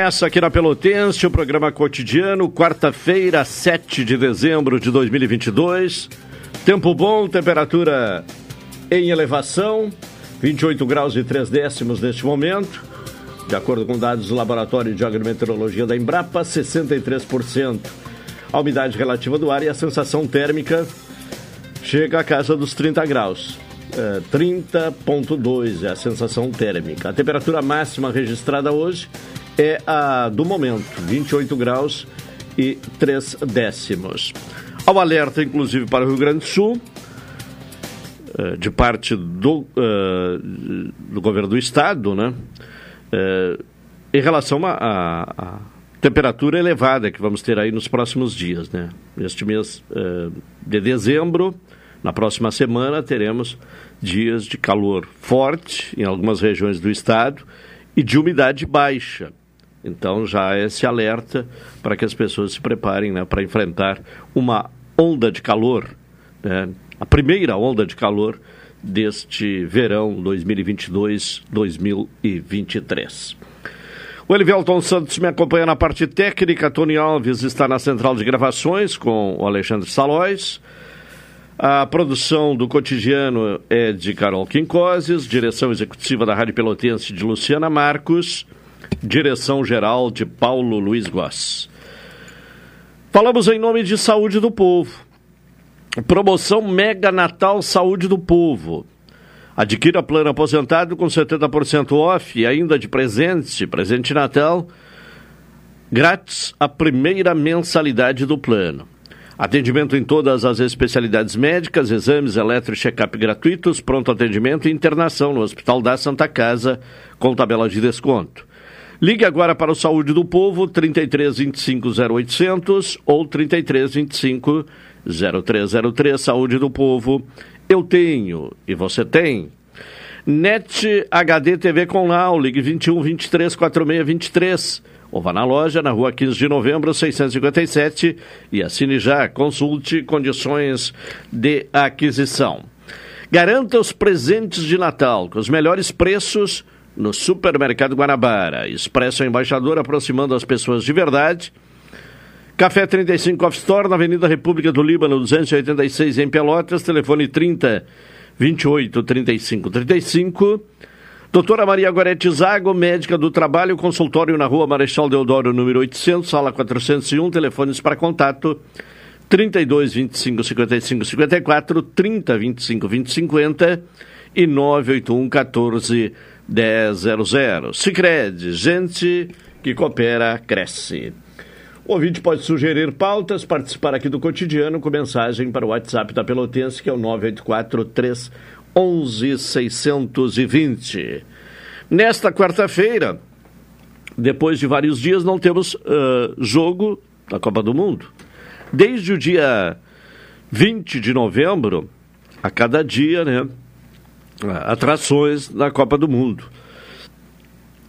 Essa aqui na Pelotense, o programa cotidiano, quarta-feira, 7 de dezembro de 2022. Tempo bom, temperatura em elevação, 28 graus e 3 décimos neste momento. De acordo com dados do Laboratório de Agrometeorologia da Embrapa, 63% a umidade relativa do ar e a sensação térmica chega à casa dos 30 graus. É, 30,2 é a sensação térmica. A temperatura máxima registrada hoje é a do momento, 28 graus e 3 décimos. Ao alerta, inclusive, para o Rio Grande do Sul, é, de parte do, uh, do governo do estado, né? Uh, em relação à temperatura elevada que vamos ter aí nos próximos dias, né? Neste mês de dezembro, na próxima semana, teremos dias de calor forte em algumas regiões do estado e de umidade baixa. Então já é esse alerta para que as pessoas se preparem né, para enfrentar uma onda de calor, né, a primeira onda de calor deste verão 2022-2023. O Elivelton Santos me acompanha na parte técnica, Tony Alves está na central de gravações com o Alexandre Salóis. A produção do cotidiano é de Carol Quincoses, direção executiva da Rádio Pelotense de Luciana Marcos, direção geral de Paulo Luiz Goss. Falamos em nome de Saúde do Povo. Promoção Mega Natal Saúde do Povo. Adquira plano aposentado com 70% off e ainda de presente, presente Natal, grátis a primeira mensalidade do plano. Atendimento em todas as especialidades médicas, exames eletro e check-up gratuitos, pronto atendimento e internação no Hospital da Santa Casa com tabela de desconto. Ligue agora para o Saúde do Povo, 33 25 0800 ou 33 25 0303. Saúde do Povo, eu tenho e você tem. NET HD TV com Lau, ligue 21 23 46 23 ou vá na loja, na rua 15 de novembro, 657 e assine já. Consulte condições de aquisição. Garanta os presentes de Natal com os melhores preços no Supermercado Guanabara. Expresso Embaixador aproximando as pessoas de verdade. Café 35 Off Store na Avenida República do Líbano, 286 em Pelotas. Telefone 30 28 35 35. Doutora Maria Gorete Zago, médica do trabalho, consultório na rua Marechal Deodoro, número 800, sala 401, telefones para contato 32 25 55 54, 30 25 20 50 e 981 14 1000. Sicredi, gente que coopera, cresce. O ouvinte pode sugerir pautas, participar aqui do cotidiano com mensagem para o WhatsApp da Pelotense, que é o 984 11 620. Nesta quarta-feira, depois de vários dias, não temos uh, jogo da Copa do Mundo. Desde o dia 20 de novembro, a cada dia, né? Atrações da Copa do Mundo.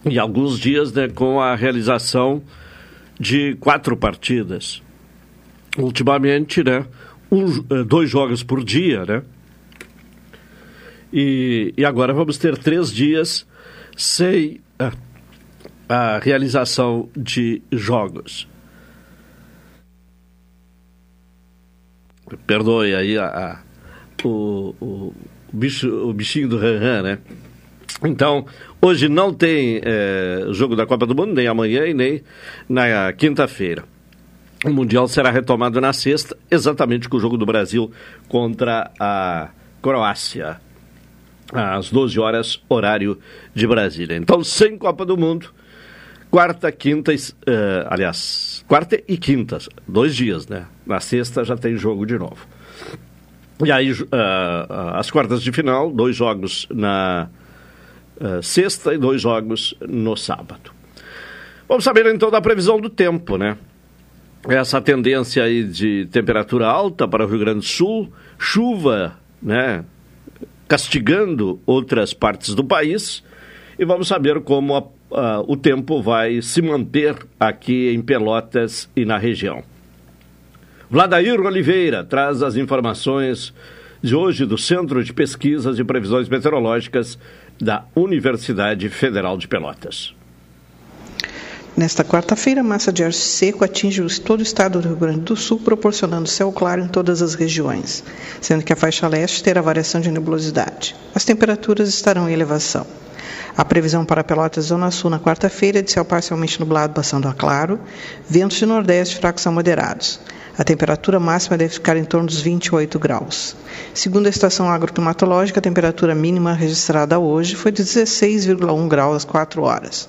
E alguns dias né, com a realização de quatro partidas. Ultimamente, né? Um, eh, dois jogos por dia, né? E, e agora vamos ter três dias sem a, a realização de jogos. Perdoe aí a, a o, bicho, o bichinho do Ranran, né? Então, hoje não tem é, jogo da Copa do Mundo, nem amanhã e nem na quinta-feira. O Mundial será retomado na sexta, exatamente com o jogo do Brasil contra a Croácia às 12 horas, horário de Brasília. Então, sem Copa do Mundo, quarta, quinta, uh, aliás, quarta e quinta, dois dias, né? Na sexta já tem jogo de novo. E aí, uh, as quartas de final, dois jogos na uh, sexta e dois jogos no sábado. Vamos saber então da previsão do tempo, né? Essa tendência aí de temperatura alta para o Rio Grande do Sul, chuva, né? castigando outras partes do país e vamos saber como a, a, o tempo vai se manter aqui em Pelotas e na região. Vladair Oliveira traz as informações de hoje do Centro de Pesquisas e Previsões Meteorológicas da Universidade Federal de Pelotas. Nesta quarta-feira, massa de ar seco atinge todo o estado do Rio Grande do Sul, proporcionando céu claro em todas as regiões, sendo que a faixa leste terá variação de nebulosidade. As temperaturas estarão em elevação. A previsão para Pelotas Zona Sul na quarta-feira é de céu parcialmente nublado, passando a claro, ventos de nordeste fracos a moderados. A temperatura máxima deve ficar em torno dos 28 graus. Segundo a estação agroclimatológica, a temperatura mínima registrada hoje foi de 16,1 graus às 4 horas.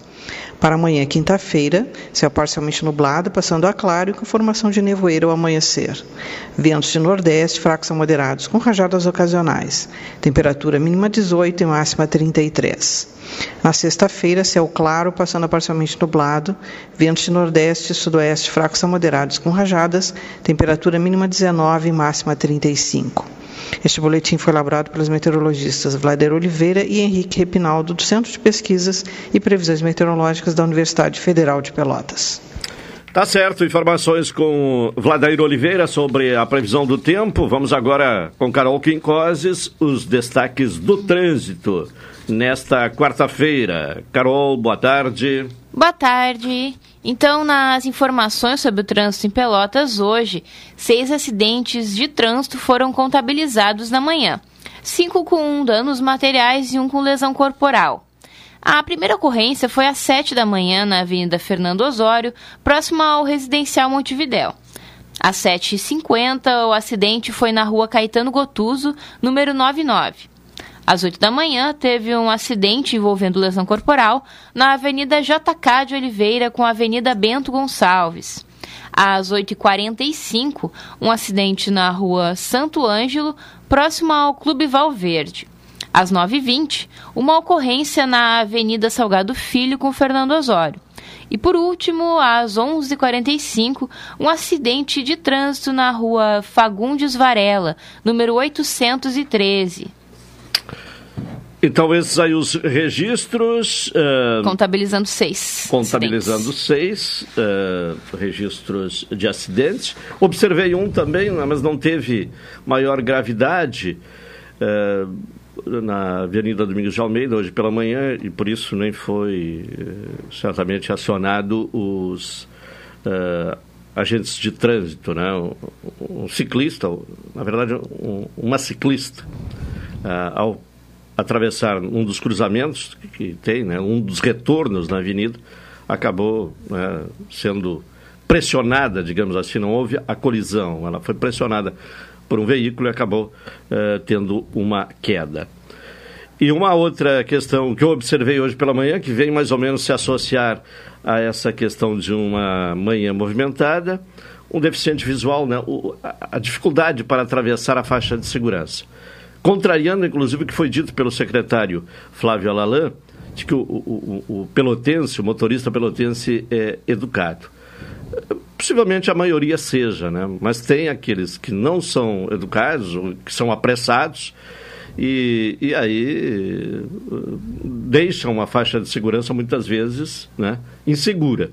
Para amanhã, quinta-feira, céu parcialmente nublado, passando a claro e com formação de nevoeiro ao amanhecer. Ventos de nordeste fracos a moderados, com rajadas ocasionais. Temperatura mínima 18 e máxima 33. Na sexta-feira, céu claro, passando a parcialmente nublado. Ventos de nordeste e sudoeste fracos a moderados, com rajadas. Temperatura mínima 19 e máxima 35. Este boletim foi elaborado pelos meteorologistas Vlader Oliveira e Henrique Repinaldo, do Centro de Pesquisas e Previsões Meteorológicas da Universidade Federal de Pelotas. Tá certo, informações com Vladair Oliveira sobre a previsão do tempo. Vamos agora com Carol Quincoses, os destaques do trânsito nesta quarta-feira. Carol, boa tarde. Boa tarde. Então, nas informações sobre o trânsito em Pelotas hoje, seis acidentes de trânsito foram contabilizados na manhã. Cinco com danos materiais e um com lesão corporal. A primeira ocorrência foi às sete da manhã na Avenida Fernando Osório, próxima ao residencial Montevidéu. Às 7h50, o acidente foi na rua Caetano Gotuso, número 99. Às 8 da manhã, teve um acidente envolvendo lesão corporal na Avenida JK de Oliveira com a Avenida Bento Gonçalves. Às 8h45, um acidente na rua Santo Ângelo, próximo ao Clube Valverde. Às 9h20, uma ocorrência na Avenida Salgado Filho com Fernando Osório. E por último, às 11h45, um acidente de trânsito na rua Fagundes Varela, número 813. Então, esses aí os registros. Uh, contabilizando seis. Contabilizando acidentes. seis uh, registros de acidentes. Observei um também, mas não teve maior gravidade. Uh, na Avenida Domingos de Almeida, hoje pela manhã, e por isso nem foi certamente acionado os agentes de trânsito, né? Um, um ciclista, na verdade, um, uma ciclista, ao atravessar um dos cruzamentos que tem, né, um dos retornos na avenida, acabou né, sendo pressionada, digamos assim, não houve a colisão, ela foi pressionada por um veículo e acabou uh, tendo uma queda. E uma outra questão que eu observei hoje pela manhã, que vem mais ou menos se associar a essa questão de uma manhã movimentada, um deficiente visual, né, o, a, a dificuldade para atravessar a faixa de segurança contrariando inclusive o que foi dito pelo secretário Flávio Alalan, de que o, o, o pelotense, o motorista pelotense é educado. Possivelmente a maioria seja, né? mas tem aqueles que não são educados, que são apressados, e, e aí deixam a faixa de segurança muitas vezes né, insegura.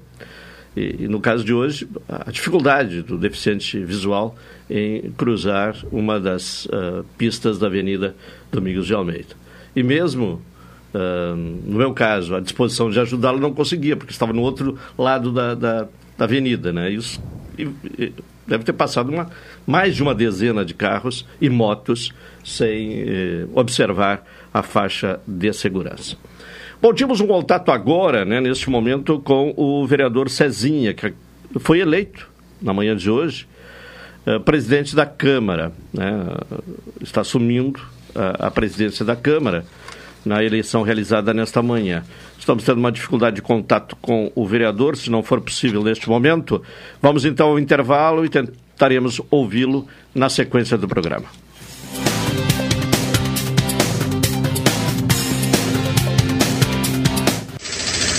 E, e, no caso de hoje, a dificuldade do deficiente visual em cruzar uma das uh, pistas da Avenida Domingos de Almeida. E mesmo, uh, no meu caso, a disposição de ajudá-lo não conseguia, porque estava no outro lado da, da, da avenida. Né? Isso, e, e deve ter passado uma, mais de uma dezena de carros e motos sem eh, observar a faixa de segurança. Bom, tínhamos um contato agora, né, neste momento, com o vereador Cezinha, que foi eleito na manhã de hoje uh, presidente da Câmara. Né, está assumindo uh, a presidência da Câmara na eleição realizada nesta manhã. Estamos tendo uma dificuldade de contato com o vereador, se não for possível neste momento. Vamos então ao intervalo e tentaremos ouvi-lo na sequência do programa.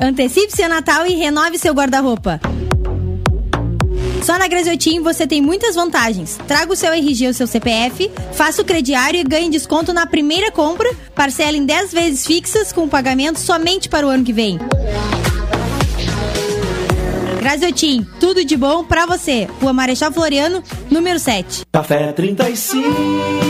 Antecipe seu Natal e renove seu guarda-roupa. Só na Graziotin você tem muitas vantagens. Traga o seu RG ou seu CPF, faça o crediário e ganhe desconto na primeira compra, parcela em 10 vezes fixas com pagamento somente para o ano que vem. Graziotin, tudo de bom para você. Rua Marechal Floriano, número 7. Café 35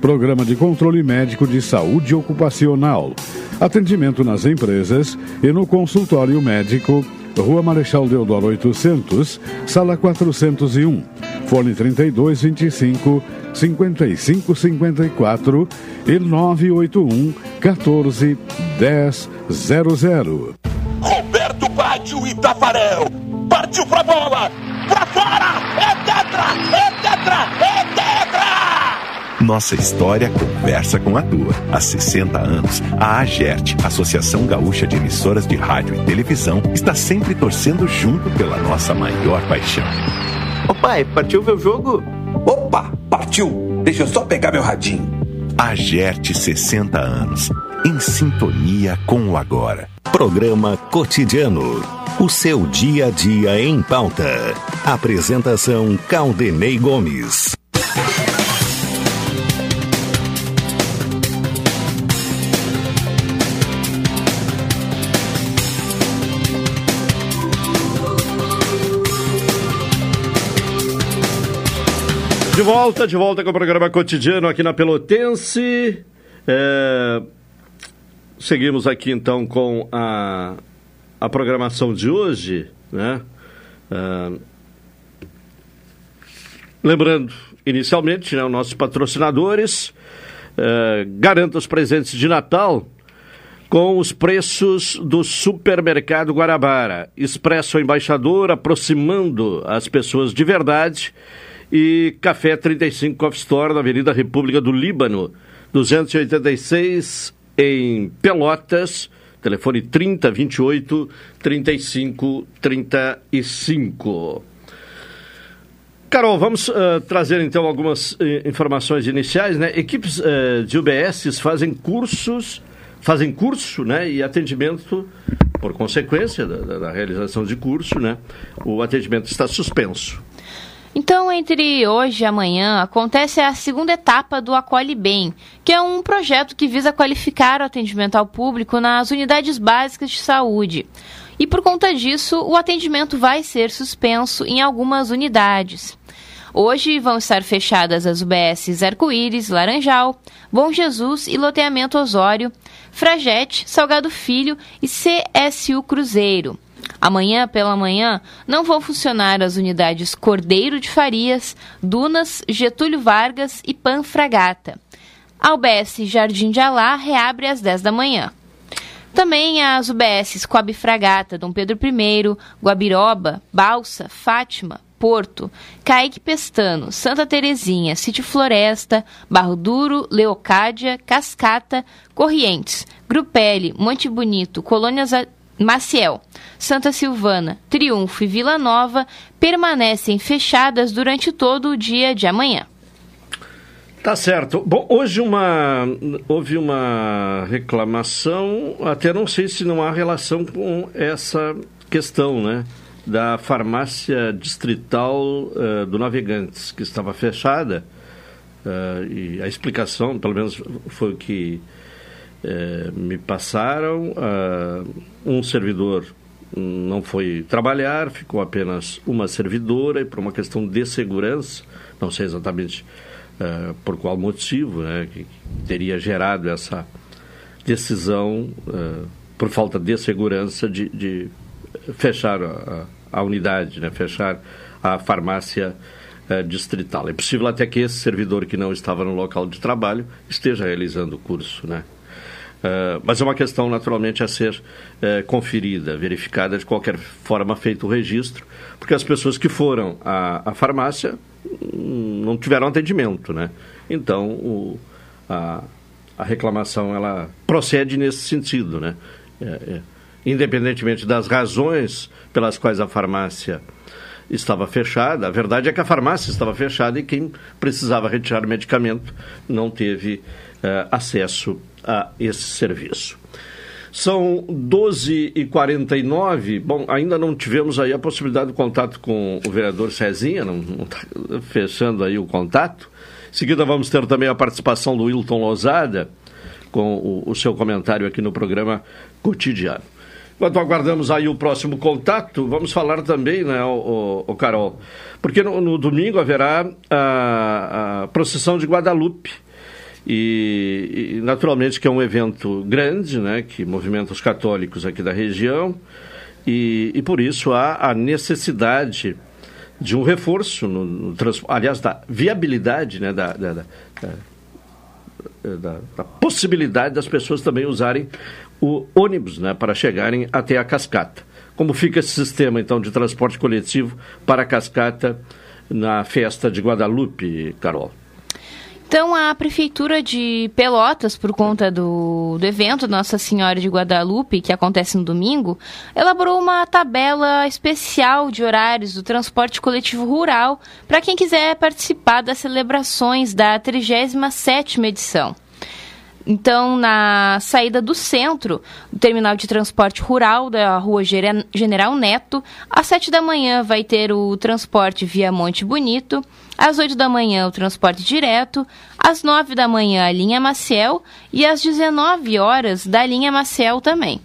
Programa de Controle Médico de Saúde Ocupacional. Atendimento nas empresas e no consultório médico, Rua Marechal Deodoro 800, sala 401, fone 3225 5554 e 981 14 1000. Roberto Baggio e Tafarel. Partiu pra bola. Pra fora. É tetra. Nossa história conversa com a tua. Há 60 anos, a AGERT, Associação Gaúcha de Emissoras de Rádio e Televisão, está sempre torcendo junto pela nossa maior paixão. Ô pai, partiu ver o jogo? Opa, partiu. Deixa eu só pegar meu radinho. AGERT 60 anos, em sintonia com o agora. Programa Cotidiano. O seu dia a dia em pauta. Apresentação Caldenei Gomes. De volta, de volta com o programa cotidiano aqui na Pelotense. É, Seguimos aqui então com a, a programação de hoje, né? É, lembrando, inicialmente, né, os nossos patrocinadores, é, garanta os presentes de Natal com os preços do Supermercado Guarabara. Expresso Embaixador, aproximando as pessoas de verdade e Café 35 Coffee Store na Avenida República do Líbano, 286 em Pelotas, telefone 3028 3535. Carol, vamos uh, trazer então algumas uh, informações iniciais, né? Equipes uh, de UBS fazem cursos, fazem curso, né? E atendimento, por consequência da, da realização de curso, né? O atendimento está suspenso. Então, entre hoje e amanhã, acontece a segunda etapa do Acolhe Bem, que é um projeto que visa qualificar o atendimento ao público nas unidades básicas de saúde. E por conta disso, o atendimento vai ser suspenso em algumas unidades. Hoje vão estar fechadas as UBSs Arco-Íris, Laranjal, Bom Jesus e Loteamento Osório, Fragete, Salgado Filho e CSU Cruzeiro. Amanhã pela manhã não vão funcionar as unidades Cordeiro de Farias, Dunas, Getúlio Vargas e Panfragata. A UBS Jardim de Alá reabre às 10 da manhã. Também as UBSs Coab Fragata, Dom Pedro I, Guabiroba, Balsa, Fátima, Porto, Caique Pestano, Santa Terezinha, Sítio Floresta, Barro Duro, Leocádia, Cascata, Corrientes, Grupelli, Monte Bonito, Colônias Maciel, Santa Silvana, Triunfo e Vila Nova permanecem fechadas durante todo o dia de amanhã. Tá certo. Bom, hoje uma, houve uma reclamação, até não sei se não há relação com essa questão, né? da farmácia distrital uh, do Navegantes, que estava fechada. Uh, e a explicação, pelo menos foi o que uh, me passaram, um servidor não foi trabalhar, ficou apenas uma servidora e por uma questão de segurança, não sei exatamente por qual motivo, né, que teria gerado essa decisão por falta de segurança de, de fechar a, a, unidade, né? fechar a farmácia uh, distrital. É possível até que esse servidor que não estava no local de trabalho esteja realizando o curso, né? Uh, mas é uma questão naturalmente a ser uh, conferida, verificada de qualquer forma feito o registro, porque as pessoas que foram à, à farmácia hum, não tiveram atendimento, né? Então o, a, a reclamação ela procede nesse sentido, né? É, é. Independentemente das razões pelas quais a farmácia estava fechada, a verdade é que a farmácia estava fechada e quem precisava retirar medicamento não teve uh, acesso a esse serviço. São 12h49. Bom, ainda não tivemos aí a possibilidade de contato com o vereador Cezinha, não está fechando aí o contato. Em seguida vamos ter também a participação do Wilton Lozada com o, o seu comentário aqui no programa cotidiano. Enquanto aguardamos aí o próximo contato, vamos falar também, né, o, o, o Carol, porque no, no, domingo haverá a, a procissão de Guadalupe. E, e, naturalmente que é um evento grande, né, que movimenta os católicos aqui da região, e, e por isso há a necessidade de um reforço, no, no aliás, da viabilidade, né, da, da, da, da, da possibilidade das pessoas também usarem o ônibus né, para chegarem até a cascata. Como fica esse sistema, então, de transporte coletivo para a cascata na festa de Guadalupe, Carol? Então, a Prefeitura de Pelotas, por conta do, do evento Nossa Senhora de Guadalupe, que acontece no domingo, elaborou uma tabela especial de horários do transporte coletivo rural para quem quiser participar das celebrações da 37ª edição. Então, na saída do centro, do terminal de transporte rural da rua General Neto, às 7 da manhã vai ter o transporte via Monte Bonito, às 8 da manhã o transporte direto, às 9 da manhã a linha Maciel e às 19 horas da linha Maciel também.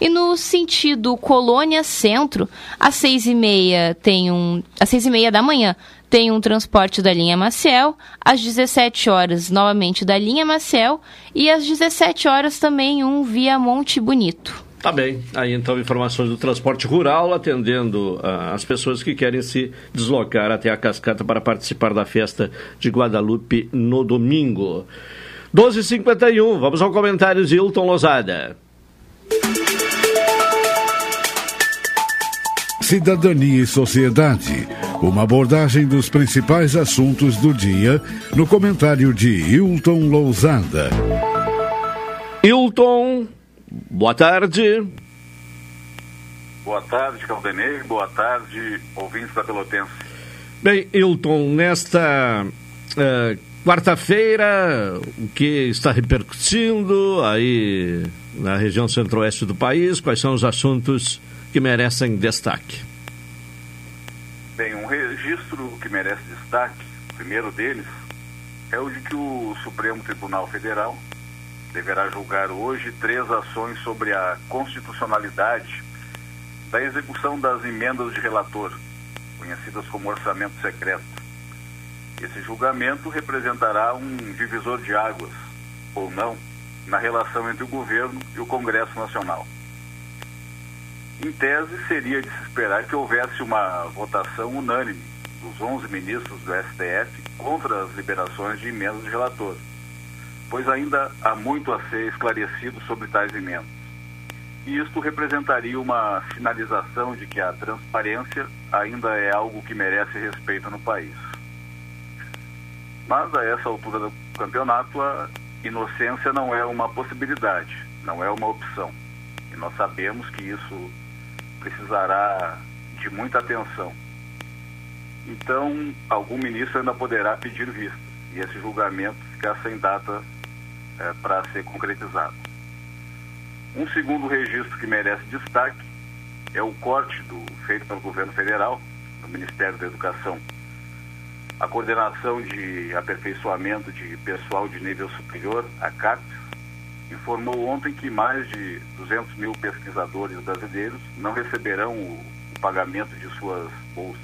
E no sentido Colônia Centro, às seis e meia tem um, às seis e meia da manhã tem um transporte da linha Maciel, às 17 horas novamente da linha Maciel e às 17 horas também um via Monte Bonito. Tá bem. Aí então informações do transporte rural atendendo uh, as pessoas que querem se deslocar até a cascata para participar da festa de Guadalupe no domingo. 12h51, vamos ao comentário de Hilton Lozada. Cidadania e Sociedade. Uma abordagem dos principais assuntos do dia no comentário de Hilton Lousada. Hilton, boa tarde. Boa tarde, Caldenei. Boa tarde, ouvintes da Pelotense. Bem, Hilton, nesta uh, quarta-feira, o que está repercutindo aí na região centro-oeste do país? Quais são os assuntos que merecem destaque? Bem, um registro que merece destaque, o primeiro deles, é o de que o Supremo Tribunal Federal deverá julgar hoje três ações sobre a constitucionalidade da execução das emendas de relator, conhecidas como orçamento secreto. Esse julgamento representará um divisor de águas, ou não, na relação entre o governo e o Congresso Nacional. Em tese, seria de se esperar que houvesse uma votação unânime dos 11 ministros do STF contra as liberações de emendas de relator, pois ainda há muito a ser esclarecido sobre tais emendas. E isto representaria uma sinalização de que a transparência ainda é algo que merece respeito no país. Mas a essa altura do campeonato, a inocência não é uma possibilidade, não é uma opção. E nós sabemos que isso precisará de muita atenção. Então, algum ministro ainda poderá pedir vista e esse julgamento ficar sem data é, para ser concretizado. Um segundo registro que merece destaque é o corte do, feito pelo governo federal, no Ministério da Educação. A coordenação de aperfeiçoamento de pessoal de nível superior, a CAPES, informou ontem que mais de 200 mil pesquisadores brasileiros não receberão o, o pagamento de suas bolsas.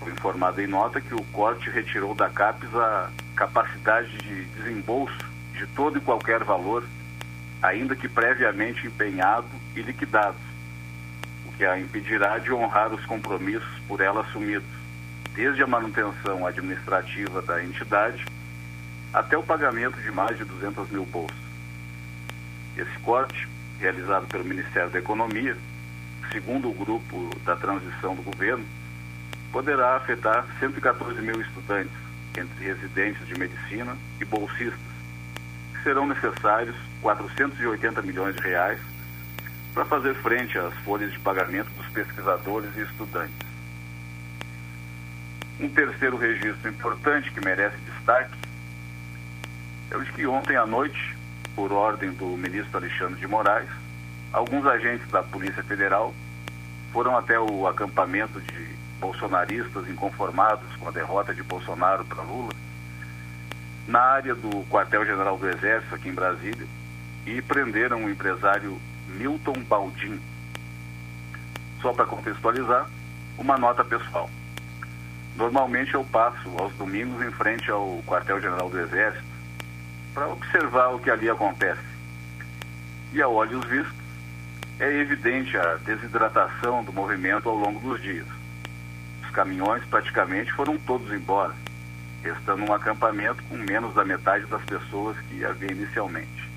Foi informado em nota que o corte retirou da CAPES a capacidade de desembolso de todo e qualquer valor, ainda que previamente empenhado e liquidado, o que a impedirá de honrar os compromissos por ela assumidos, desde a manutenção administrativa da entidade até o pagamento de mais de 200 mil bolsas. Esse corte, realizado pelo Ministério da Economia, segundo o grupo da transição do governo, poderá afetar 114 mil estudantes, entre residentes de medicina e bolsistas, serão necessários 480 milhões de reais para fazer frente às folhas de pagamento dos pesquisadores e estudantes. Um terceiro registro importante que merece destaque é o de que ontem à noite, por ordem do ministro Alexandre de Moraes, alguns agentes da Polícia Federal foram até o acampamento de bolsonaristas inconformados com a derrota de Bolsonaro para Lula, na área do quartel-general do Exército, aqui em Brasília, e prenderam o empresário Milton Baldin. Só para contextualizar, uma nota pessoal. Normalmente eu passo aos domingos em frente ao quartel-general do Exército para observar o que ali acontece. E a olhos vistos, é evidente a desidratação do movimento ao longo dos dias. Os caminhões praticamente foram todos embora, restando um acampamento com menos da metade das pessoas que havia inicialmente.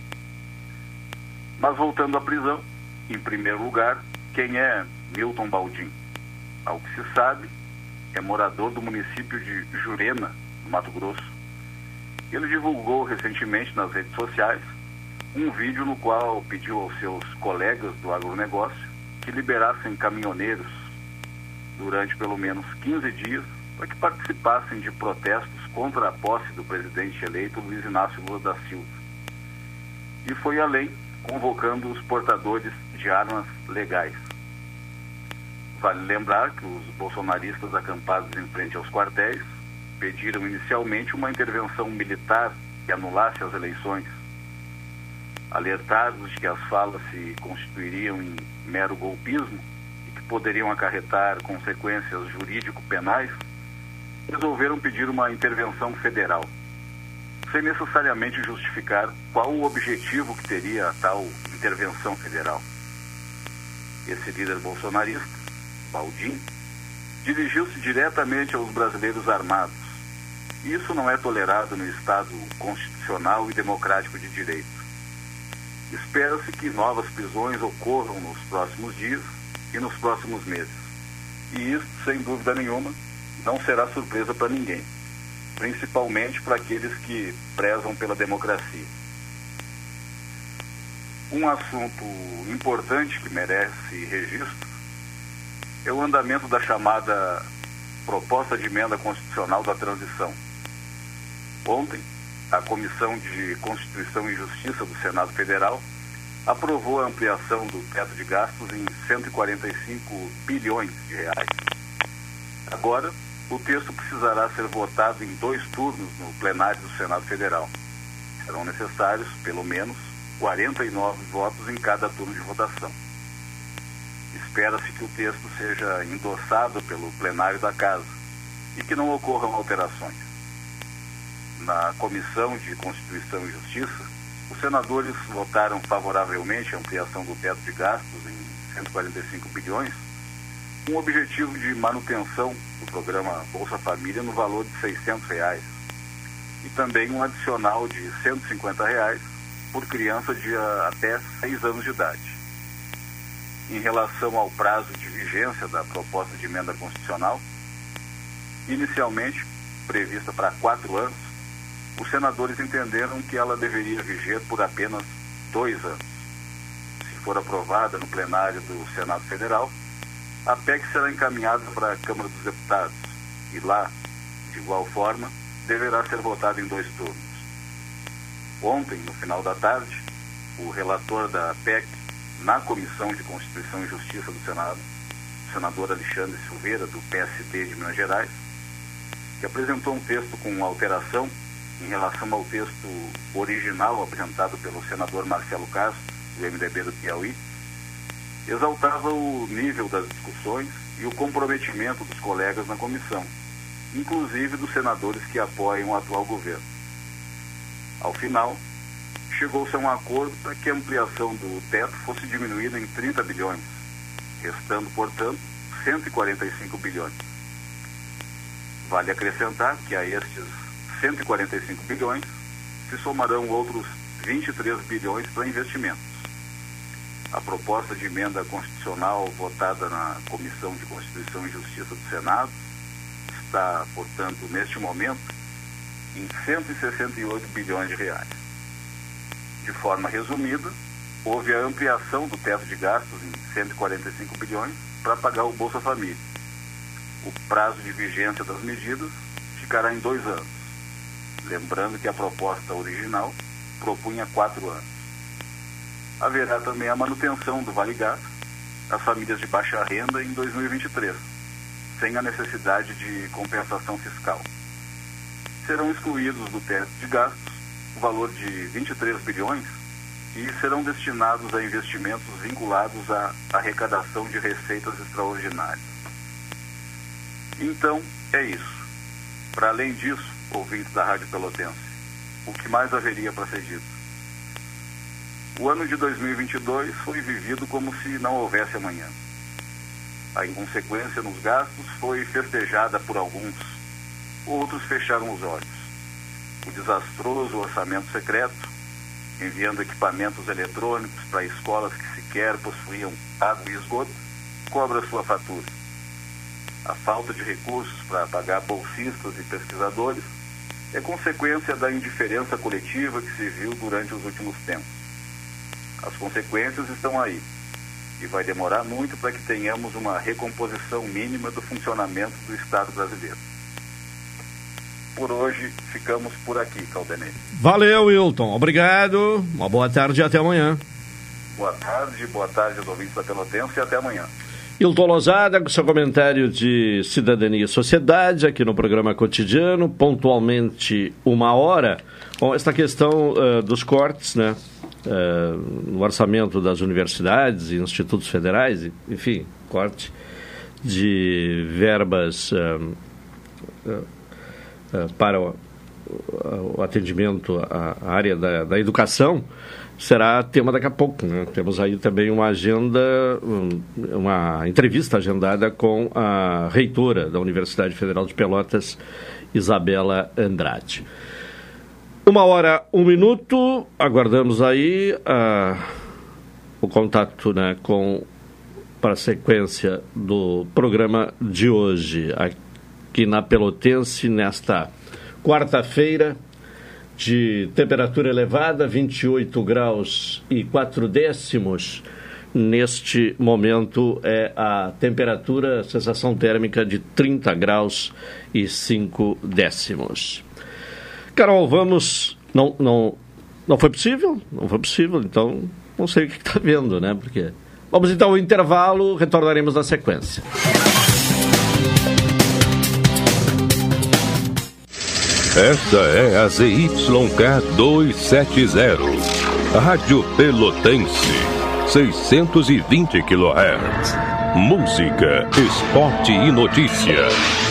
Mas voltando à prisão, em primeiro lugar, quem é Milton Baldin? Ao que se sabe, é morador do município de Jurema, no Mato Grosso. Ele divulgou recentemente nas redes sociais um vídeo no qual pediu aos seus colegas do agronegócio que liberassem caminhoneiros durante pelo menos 15 dias para que participassem de protestos contra a posse do presidente eleito Luiz Inácio Lula da Silva. E foi além, convocando os portadores de armas legais. Vale lembrar que os bolsonaristas acampados em frente aos quartéis pediram inicialmente uma intervenção militar que anulasse as eleições. Alertados de que as falas se constituiriam em mero golpismo, poderiam acarretar consequências jurídico-penais, resolveram pedir uma intervenção federal, sem necessariamente justificar qual o objetivo que teria a tal intervenção federal. Esse líder bolsonarista, Baldim, dirigiu-se diretamente aos brasileiros armados. Isso não é tolerado no Estado constitucional e democrático de direito. Espera-se que novas prisões ocorram nos próximos dias e nos próximos meses. E isso, sem dúvida nenhuma, não será surpresa para ninguém, principalmente para aqueles que prezam pela democracia. Um assunto importante que merece registro é o andamento da chamada proposta de emenda constitucional da transição. Ontem, a Comissão de Constituição e Justiça do Senado Federal aprovou a ampliação do teto de gastos em 145 bilhões de reais. Agora, o texto precisará ser votado em dois turnos no plenário do Senado Federal. Serão necessários, pelo menos, 49 votos em cada turno de votação. Espera-se que o texto seja endossado pelo plenário da Casa e que não ocorram alterações. Na Comissão de Constituição e Justiça, os senadores votaram favoravelmente a ampliação do teto de gastos em 145 bilhões, o objetivo de manutenção do programa Bolsa Família no valor de 600 reais e também um adicional de 150 reais por criança de até 6 anos de idade. Em relação ao prazo de vigência da proposta de emenda constitucional, inicialmente prevista para quatro anos, os senadores entenderam que ela deveria viger por apenas dois anos. Se for aprovada no plenário do Senado Federal, a PEC será encaminhada para a Câmara dos Deputados e lá, de igual forma, deverá ser votada em dois turnos. Ontem, no final da tarde, o relator da PEC, na Comissão de Constituição e Justiça do Senado, o senador Alexandre Silveira, do PSD de Minas Gerais, que apresentou um texto com alteração em relação ao texto original apresentado pelo senador Marcelo Castro, do MDB do Piauí, exaltava o nível das discussões e o comprometimento dos colegas na comissão, inclusive dos senadores que apoiam o atual governo. Ao final, chegou-se a um acordo para que a ampliação do teto fosse diminuída em 30 bilhões, restando, portanto, 145 bilhões. Vale acrescentar que a estes 145 bilhões se somarão outros 23 bilhões para investimentos. A proposta de emenda constitucional votada na Comissão de Constituição e Justiça do Senado está, portanto, neste momento, em 168 bilhões de reais. De forma resumida, houve a ampliação do teto de gastos em 145 bilhões para pagar o Bolsa Família. O prazo de vigência das medidas ficará em dois anos. Lembrando que a proposta original propunha quatro anos haverá também a manutenção do Vale Gás às famílias de baixa renda em 2023, sem a necessidade de compensação fiscal. Serão excluídos do teto de gastos o valor de 23 bilhões e serão destinados a investimentos vinculados à arrecadação de receitas extraordinárias. Então, é isso. Para além disso, ouvintes da Rádio Pelotense, o que mais haveria para ser dito? O ano de 2022 foi vivido como se não houvesse amanhã. A inconsequência nos gastos foi festejada por alguns, outros fecharam os olhos. O desastroso orçamento secreto, enviando equipamentos eletrônicos para escolas que sequer possuíam água e esgoto, cobra sua fatura. A falta de recursos para pagar bolsistas e pesquisadores é consequência da indiferença coletiva que se viu durante os últimos tempos. As consequências estão aí. E vai demorar muito para que tenhamos uma recomposição mínima do funcionamento do Estado brasileiro. Por hoje, ficamos por aqui, Caldenei. Valeu, Wilton. Obrigado. Uma boa tarde e até amanhã. Boa tarde, boa tarde aos ouvintes da Pelotense e até amanhã. Hilton Lozada, com seu comentário de cidadania e sociedade, aqui no programa cotidiano, pontualmente uma hora. Bom, esta questão uh, dos cortes, né? Uh, no orçamento das universidades e institutos federais, enfim, corte de verbas uh, uh, para o, o, atendimento à área da, da, educação será tema daqui a pouco. Né? Temos aí também uma agenda, uma entrevista agendada com a reitora da Universidade Federal de Pelotas, Isabela Andrade. Uma hora, um minuto, aguardamos aí uh, o contato né, com para a sequência do programa de hoje, aqui na Pelotense, nesta quarta-feira, de temperatura elevada, 28 graus e 4 décimos. Neste momento é a temperatura, a sensação térmica de 30 graus e 5 décimos. Carol, vamos. Não, não, não foi possível? Não foi possível, então não sei o que está vendo, né? Porque. Vamos então ao intervalo, retornaremos na sequência. Esta é a ZYK 270, Rádio Pelotense, 620 kHz. Música, esporte e notícia.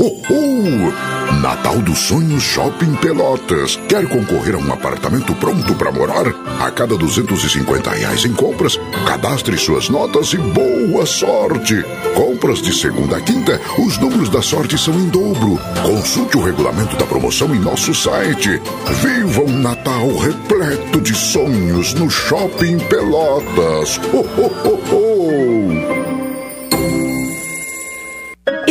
Ho, ho! Natal dos Sonhos Shopping Pelotas. Quer concorrer a um apartamento pronto para morar? A cada 250 reais em compras, cadastre suas notas e boa sorte. Compras de segunda a quinta, os números da sorte são em dobro. Consulte o regulamento da promoção em nosso site. Viva um Natal repleto de sonhos no Shopping Pelotas. Ho, ho, ho, ho.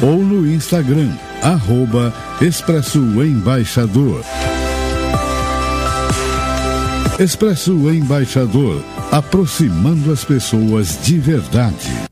ou no Instagram arroba Expresso Embaixador. Expresso Embaixador, aproximando as pessoas de verdade.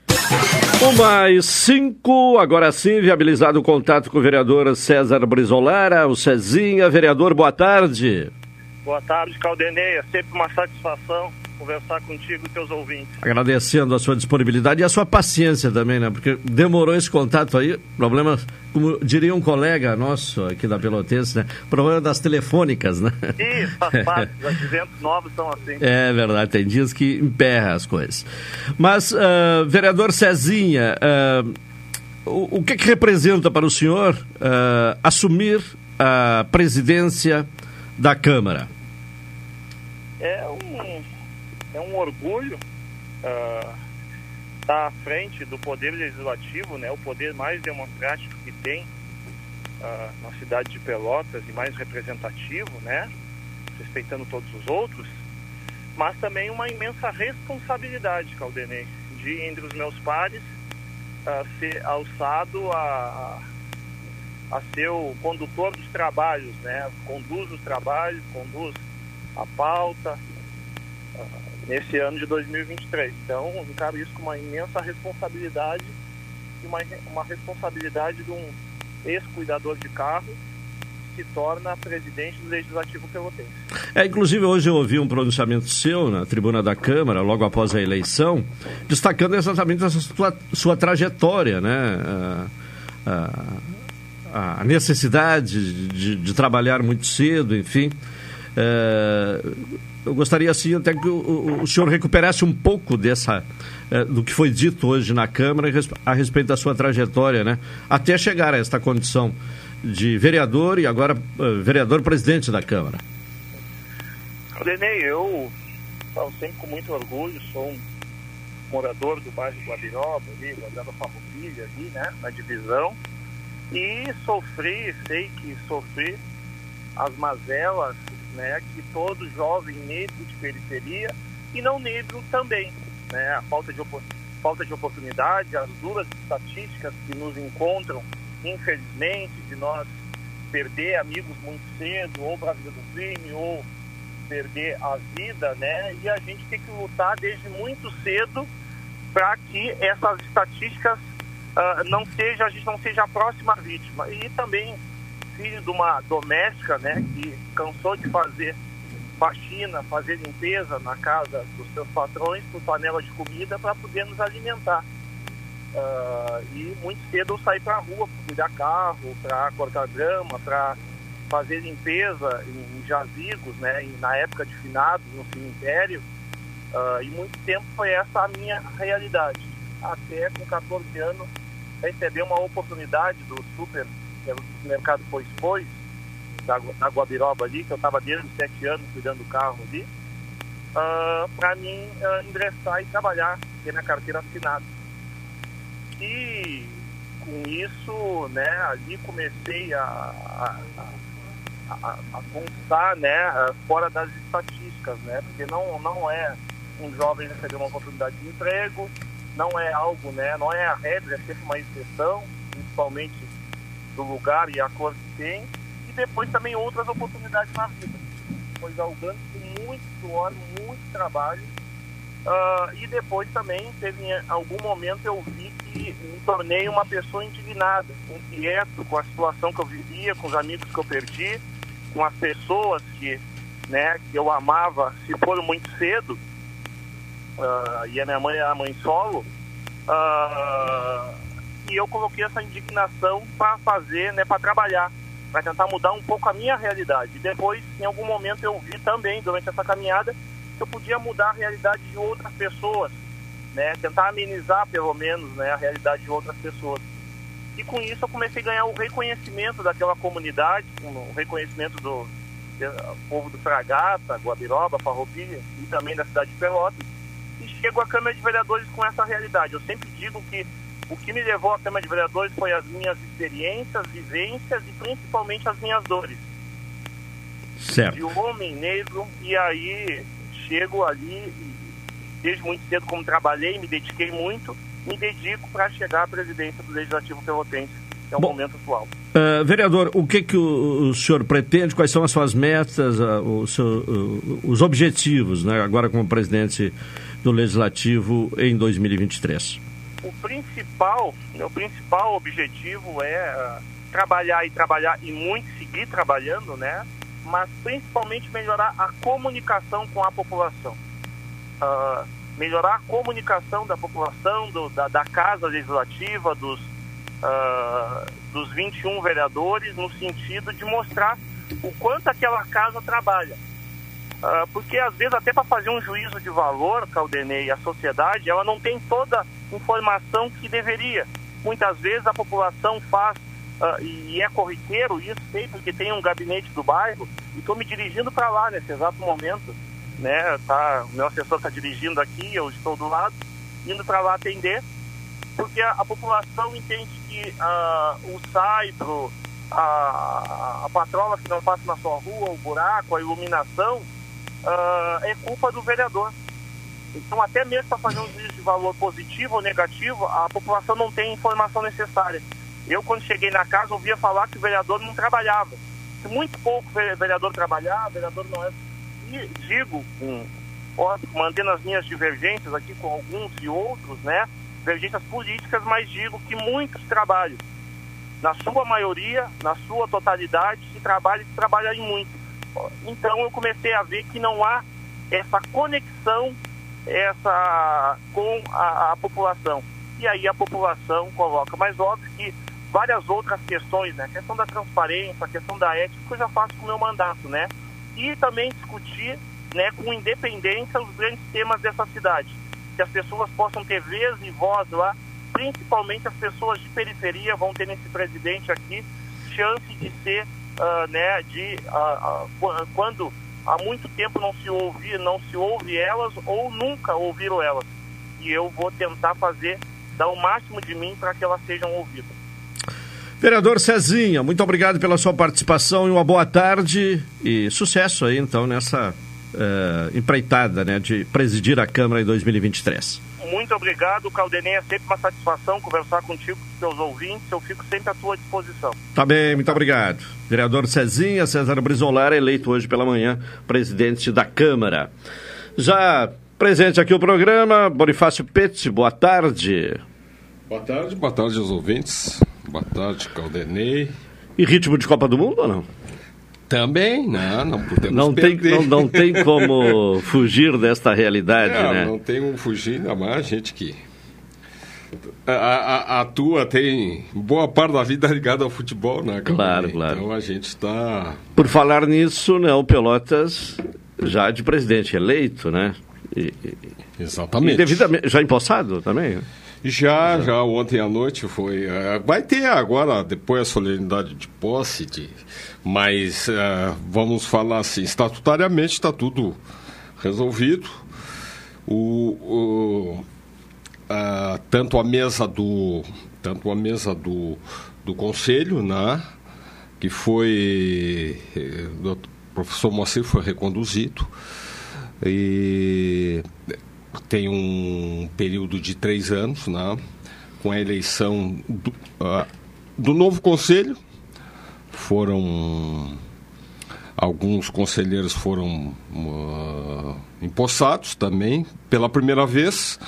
Uma e cinco, agora sim, viabilizado o contato com o vereador César Brizolara, o Cezinha. Vereador, boa tarde. Boa tarde, Caldenei. É sempre uma satisfação conversar contigo e teus ouvintes. Agradecendo a sua disponibilidade e a sua paciência também, né? Porque demorou esse contato aí, problema, como diria um colega nosso aqui da Pelotense, né? Problema das telefônicas, né? Isso, faz parte. Os adventos novos são assim. É verdade, tem dias que emperra as coisas. Mas, uh, vereador Cezinha, uh, o, o que, que, representa para o senhor uh, assumir a presidência da Câmara? É um, é um orgulho uh, estar à frente do Poder Legislativo, né, o poder mais democrático que tem uh, na cidade de Pelotas e mais representativo, né, respeitando todos os outros, mas também uma imensa responsabilidade, Caldenei, de entre os meus pares uh, ser alçado a, a ser o condutor dos trabalhos, né, conduz os trabalhos, conduz a pauta, nesse ano de 2023. Então, encaro isso com uma imensa responsabilidade e uma, uma responsabilidade de um ex-cuidador de carro que torna presidente do Legislativo Pelotense. É, inclusive, hoje eu ouvi um pronunciamento seu na tribuna da Câmara, logo após a eleição, destacando exatamente essa sua, sua trajetória, né? A, a, a necessidade de, de, trabalhar muito cedo, enfim. É, eu gostaria assim até que o, o, senhor recuperasse um pouco dessa eh, do que foi dito hoje na Câmara a respeito da sua trajetória, né? Até chegar a esta condição de vereador e agora uh, vereador presidente da Câmara. Renê, eu falo sempre com muito orgulho, sou um morador do bairro Guabiroba, ali, Guabiroba Farroupilha, ali, né, na divisão, e sofri, sei que sofri as mazelas, né, que todo jovem negro de periferia e não negro também, né, a falta de, falta de oportunidade, as duras estatísticas que nos encontram, infelizmente, de nós perder amigos muito cedo, ou para a vida do crime, ou perder a vida, né? E a gente tem que lutar desde muito cedo para que essas estatísticas uh, não seja a gente não seja a próxima vítima. E também filho de uma doméstica, né, que cansou de fazer faxina, fazer limpeza na casa dos seus patrões por panela de comida para poder nos alimentar. Uh, e muito cedo eu saí para a rua para cuidar carro, para cortar grama, para fazer limpeza em, em jazigos, né, na época de finados, no cemitério. Uh, e muito tempo foi essa a minha realidade. Até com 14 anos receber uma oportunidade do super mercado Pois Pois, da, da Guabiroba ali, que eu estava desde os 7 anos cuidando do carro ali, uh, ah, para mim uh, ingressar e trabalhar, ter minha carteira assinada. E com isso, né, ali comecei a, a, a, a constar, né, fora das estatísticas, né, porque não, não é um jovem receber uma oportunidade de emprego, não é algo, né, não é a regra, é sempre uma exceção, principalmente do lugar e a cor que tem, e depois também outras oportunidades na vida. Foi galgando com muito suor, muito trabalho, uh, e depois também teve em algum momento eu vi que me tornei uma pessoa indignada, inquieto com a situação que eu vivia, com os amigos que eu perdi, com as pessoas que, né, que eu amava se foram muito cedo, uh, e a minha mãe era mãe solo, uh, e eu coloquei essa indignação para fazer, né, para trabalhar, para tentar mudar um pouco a minha realidade. E depois, em algum momento, eu vi também, durante essa caminhada, que eu podia mudar a realidade de outras pessoas, né, tentar amenizar, pelo menos, né, a realidade de outras pessoas. E com isso eu comecei a ganhar o reconhecimento daquela comunidade, o reconhecimento do, do povo do Fragata, Guabiroba, Farroupilha e também da cidade de Pelotas. E chego à Câmara de Vereadores com essa realidade. Eu sempre digo que o que me levou à Câmara de Vereadores foi as minhas experiências, vivências e principalmente as minhas dores. Certo. De homem negro, e aí chego ali, desde muito cedo, como trabalhei, me dediquei muito, me dedico para chegar à presidência do Legislativo Pelotense, que é o Bom, momento atual. Uh, vereador, o que, que o, o, senhor pretende, quais são as suas metas, uh, seu, uh, os objetivos, né, agora como presidente do Legislativo em 2023? O principal, o principal objetivo é uh, trabalhar e trabalhar e muito seguir trabalhando, né? Mas principalmente melhorar a comunicação com a população. Uh, melhorar a comunicação da população, do, da, da, Casa Legislativa, dos, uh, dos 21 vereadores, no sentido de mostrar o quanto aquela casa trabalha. Uh, porque às vezes até para fazer um juízo de valor, Caldenei, a sociedade, ela não tem toda informação que deveria. Muitas vezes a população faz, uh, e é corriqueiro isso, sei, porque tem um gabinete do bairro, e estou me dirigindo para lá nesse exato momento. Né? Tá, meu assessor está dirigindo aqui, eu estou do lado, indo para lá atender, porque a, a, população entende que uh, o saibro, a, a patrola que não passa na sua rua, o buraco, a iluminação, uh, é culpa do vereador. Então, até mesmo para fazer um juízo de valor positivo ou negativo, a população não tem informação necessária. Eu, quando cheguei na casa, ouvia falar que o vereador não trabalhava. Que muito pouco vereador trabalhava, vereador não é. E digo, com, mantendo as minhas divergências aqui com alguns e outros, né? Divergências políticas, mas digo que muitos trabalham. Na sua maioria, na sua totalidade, se trabalha e trabalha muito. Então eu comecei a ver que não há essa conexão essa com a, a, população. E aí a população coloca. Mas óbvio que várias outras questões, né? A questão da transparência, a questão da ética, que eu já faço com o meu mandato, né? E também discutir né, com independência os grandes temas dessa cidade. Que as pessoas possam ter vez e voz lá, principalmente as pessoas de periferia vão ter nesse presidente aqui chance de ser, ah, né, de ah, ah, quando há muito tempo não se ouve, não se ouve elas ou nunca ouviram elas. E eu vou tentar fazer, dar o máximo de mim para que elas sejam ouvidas. Vereador Cezinha, muito obrigado pela sua participação e uma boa tarde e sucesso aí então nessa uh, empreitada né, de presidir a Câmara em 2023. Muito obrigado, Caldenei. É sempre uma satisfação conversar contigo, com seus ouvintes. Eu fico sempre à tua disposição. Tá bem, muito obrigado. Vereador Cezinha, César Brizolar, eleito hoje pela manhã, presidente da Câmara. Já presente aqui o programa, Bonifácio Pezzi, boa tarde. Boa tarde, boa tarde aos ouvintes. Boa tarde, Caldenei. E ritmo de Copa do Mundo ou não? Também, não, não podemos não tem, não, não, tem como fugir desta realidade, é, né? Não tem como fugir, ainda mais gente que a, a, a, tua tem boa parte da vida ligada ao futebol, né? Caldenei? Claro, claro. Então a gente está... Por falar nisso, né, o Pelotas já de presidente eleito, né? E, Exatamente. E devidamente, já empossado também, né? Já, já ontem à noite foi. Uh, vai ter agora, depois a solenidade de posse, de, mas uh, vamos falar assim, estatutariamente está tudo resolvido. O, o uh, tanto a mesa do tanto a mesa do, do conselho, né, que foi eh, o professor Moacir foi reconduzido e tem um período de três anos, né, com a eleição do, uh, do novo conselho. Foram alguns conselheiros foram uh, empossados também pela primeira vez.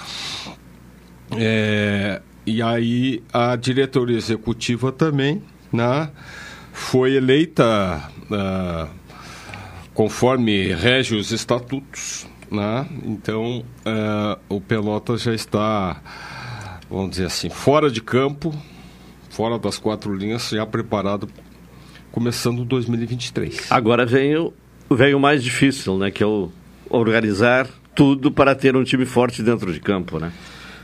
É, e aí a diretoria executiva também né, foi eleita uh, conforme rege os estatutos né? Então, uh, o Pelotas já está, vamos dizer assim, fora de campo, fora das quatro linhas, já preparado, começando 2023. Agora vem o, vem o mais difícil, né? Que é o organizar tudo para ter um time forte dentro de campo, né?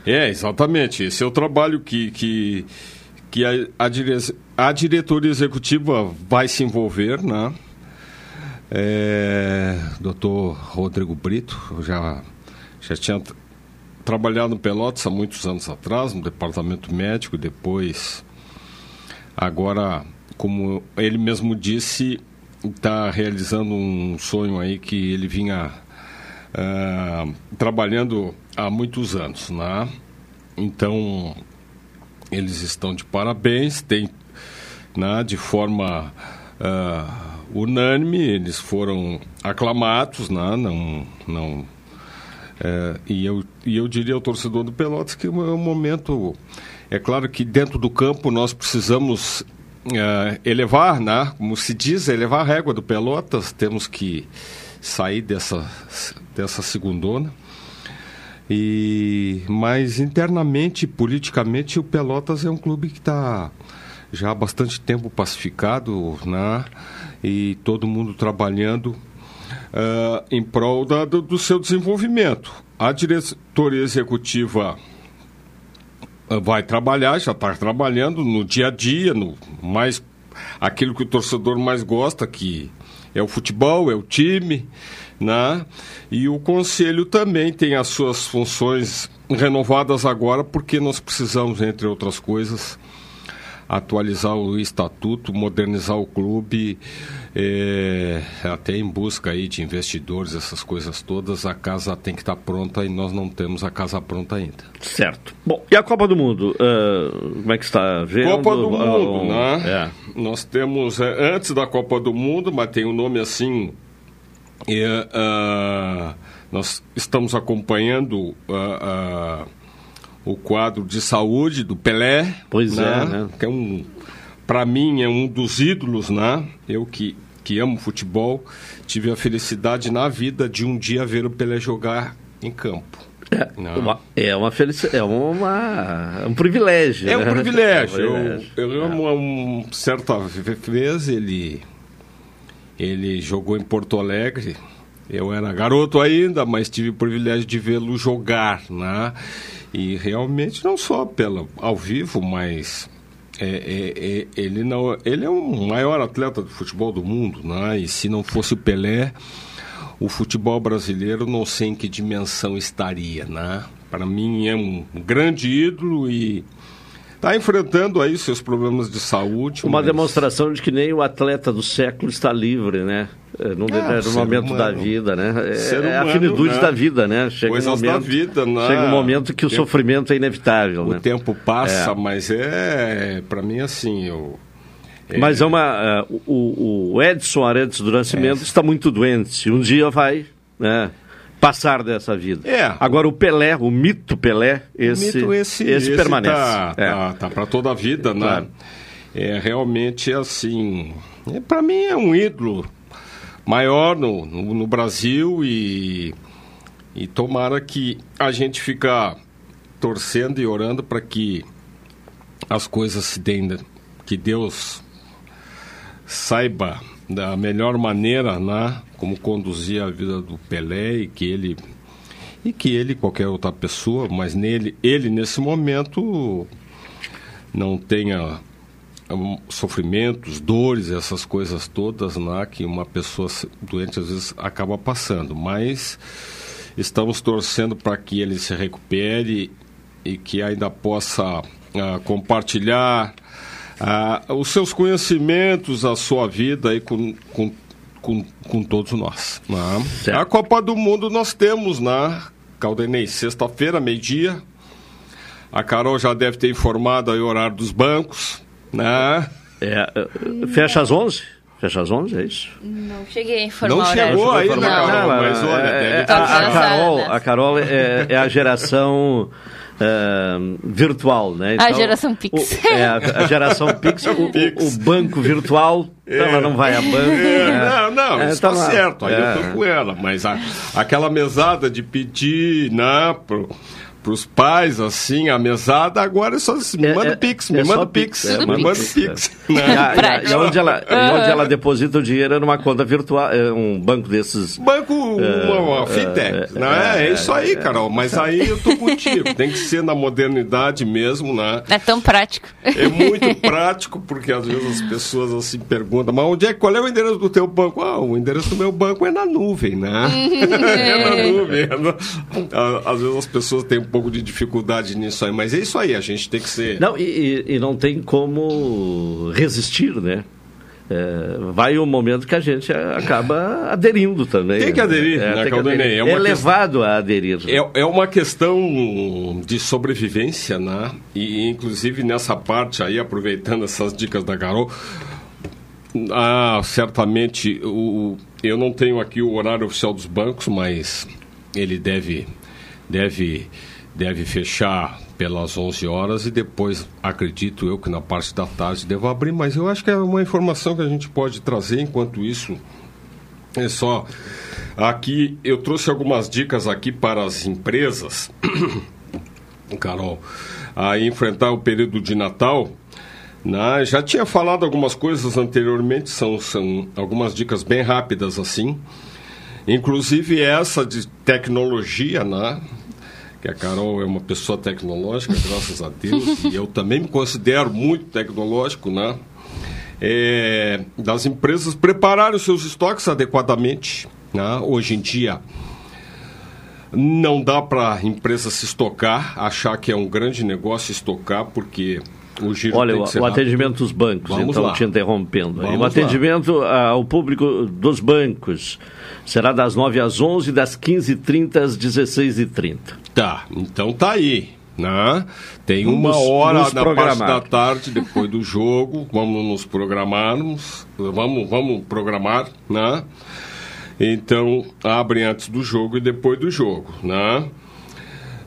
É, exatamente. Esse é o trabalho que, que, que a, a, dire, a diretoria executiva vai se envolver, né? É, doutor Rodrigo Brito, já, já tinha trabalhado no Pelotas há muitos anos atrás, no departamento médico, depois, agora, como ele mesmo disse, está realizando um sonho aí que ele vinha uh, trabalhando há muitos anos, né? Então, eles estão de parabéns, tem, né, de forma... Uh, unânime, eles foram aclamados, né? não, não, é, e, eu, e eu diria ao torcedor do Pelotas que é um momento. É claro que dentro do campo nós precisamos é, elevar, né? como se diz, elevar a régua do Pelotas, temos que sair dessa, dessa segundona. E, mas internamente, politicamente, o Pelotas é um clube que está já há bastante tempo pacificado, né? E todo mundo trabalhando uh, em prol da, do, do, seu desenvolvimento. A diretoria executiva uh, vai trabalhar, já está trabalhando no dia a dia, no mais aquilo que o torcedor mais gosta, que é o futebol, é o time, né? E o conselho também tem as suas funções renovadas agora, porque nós precisamos, entre outras coisas, atualizar o estatuto, modernizar o clube, é, até em busca aí de investidores, essas coisas todas, a casa tem que estar tá pronta e nós não temos a casa pronta ainda. Certo. Bom, e a Copa do Mundo? Uh, como é que está vendo? Copa do Mundo, uh, né? É. Nós temos, é, antes da Copa do Mundo, mas tem um nome assim... Uh, nós estamos acompanhando o quadro de saúde do Pelé. Pois né? é, né? Que é um, para mim é um dos ídolos, né? Eu que que amo futebol, tive a felicidade na vida de um dia ver o Pelé jogar em campo. É uma, é uma felicidade, é uma, um privilégio. É um né? privilégio. É um privilégio. Eu, eu amo um, certa vez ele ele jogou em Porto Alegre. Eu era garoto ainda, mas tive o privilégio de vê-lo jogar, né? E realmente não só pela ao vivo, mas é, é, é, ele não ele é o maior atleta de futebol do mundo né? E se não fosse o Pelé o futebol brasileiro não sei em que dimensão estaria né? Para mim é um grande ídolo e está enfrentando aí seus problemas de saúde uma mas... demonstração de que nem o atleta do século está livre né é, num determinado momento humano. da vida, né? É, humano, é a finitude né? da vida, né? Chega Coisas um momento, da vida, né? Chega um momento que o, o tempo, sofrimento é inevitável, o né? tempo passa, é. mas é, para mim, assim, eu... É... Mas é uma... Uh, o, o, Edson Arantes do Nascimento está muito doente. Um dia vai, né? Passar dessa vida. É. Agora o Pelé, o mito Pelé, esse, mito esse, esse, esse permanece. Tá, é. tá, tá para toda a vida, né? Claro. É realmente assim. É, para mim é um ídolo maior no, no, no Brasil e, e tomara que a gente fica torcendo e orando para que as coisas se deem, que Deus saiba da melhor maneira, né, como conduzir a vida do Pelé e que ele e que ele qualquer outra pessoa, mas nele ele nesse momento não tenha sofrimentos, dores, essas coisas todas né, que uma pessoa doente às vezes acaba passando. Mas estamos torcendo para que ele se recupere e que ainda possa uh, compartilhar uh, os seus conhecimentos, a sua vida aí com, com, com, com todos nós. Né? A Copa do Mundo nós temos, né, Caldenei? Sexta-feira, meio-dia. A Carol já deve ter informado aí o horário dos bancos. Né? É, fecha às 11? Fecha às 11, é isso? Não cheguei a informar Não chegou ainda, Carol, mas olha... É, a, a, Carol, a Carol é, é a geração... Uh, virtual, né? Então, a geração Pix. O, é, a, geração Pix, o, o, o banco virtual, é. ela não vai a banco. É, né? Não, não, é, está certo, aí eu tô com ela, mas a, aquela mesada de pedir, né, pro, para os pais, assim, a mesada, agora é só assim, me é, manda é, pix, me é manda pix, pix, me manda pix. É. Né? E, e, onde ela, e onde ela deposita o dinheiro é numa conta virtual, é um banco desses... Banco, uma, uma fintech, né? É, isso aí, Carol, mas aí eu tô contigo, tem que ser na modernidade mesmo, né? É tão prático. É muito prático, porque às vezes as pessoas assim perguntam, mas onde é, qual é o endereço do teu banco? Ah, o endereço do meu banco é na nuvem, né? é na nuvem. Às vezes as pessoas têm pouco de dificuldade nisso aí, mas é isso aí, a gente tem que ser. Não, e, e não tem como resistir, né? É, vai um momento que a gente acaba aderindo também. Tem que aderir, é, né, Caldanei? É, é levado a aderir. Né? É, é uma questão de sobrevivência, né? E inclusive nessa parte aí, aproveitando essas dicas da Carol, ah, certamente o, eu não tenho aqui o horário oficial dos bancos, mas ele deve, deve deve fechar pelas 11 horas e depois, acredito eu, que na parte da tarde deva abrir, mas eu acho que é uma informação que a gente pode trazer enquanto isso. É só. Aqui, eu trouxe algumas dicas aqui para as empresas, Carol, a enfrentar o período de Natal. Né? Já tinha falado algumas coisas anteriormente, são, são algumas dicas bem rápidas assim. Inclusive essa de tecnologia, né? Que a Carol é uma pessoa tecnológica, graças a Deus, e eu também me considero muito tecnológico, né? É, das empresas prepararem os seus estoques adequadamente. Né? Hoje em dia, não dá para a empresa se estocar, achar que é um grande negócio estocar, porque o Olha, ser o atendimento dos bancos, Vamos então lá. te interrompendo. Vamos o atendimento ao público dos bancos será das 9 às 11, das 15h30 às 16h30. Tá, então tá aí. Né? Tem uma nos, hora na programar. parte da tarde depois do jogo, vamos nos programarmos, vamos, vamos programar, né? Então, abrem antes do jogo e depois do jogo, né?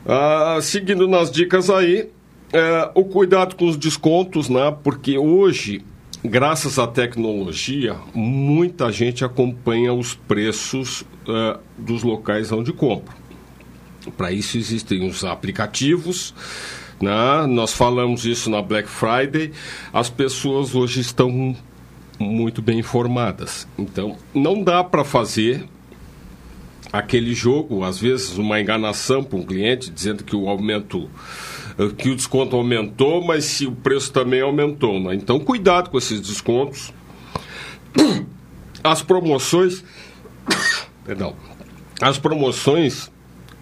Ah, seguindo nas dicas aí, é, o cuidado com os descontos, né? Porque hoje, graças à tecnologia, muita gente acompanha os preços é, dos locais onde compra. Para isso existem os aplicativos. Né? Nós falamos isso na Black Friday. As pessoas hoje estão muito bem informadas. Então, não dá para fazer aquele jogo, às vezes uma enganação para um cliente, dizendo que o aumento que o desconto aumentou, mas se o preço também aumentou. Né? Então, cuidado com esses descontos. As promoções. Perdão. As promoções,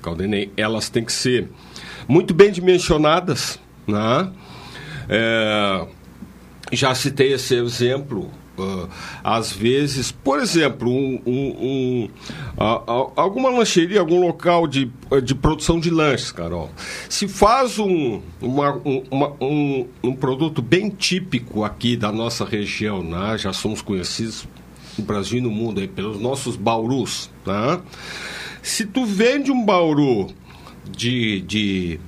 Caldenei, elas têm que ser muito bem dimensionadas. Né? É, já citei esse exemplo Uh, às vezes, por exemplo, um, um, um, uh, alguma lancheria, algum local de, de produção de lanches, Carol, se faz um, uma, uma, um, um produto bem típico aqui da nossa região, né? já somos conhecidos no Brasil e no mundo aí, pelos nossos baurus, né? se tu vende um bauru de, de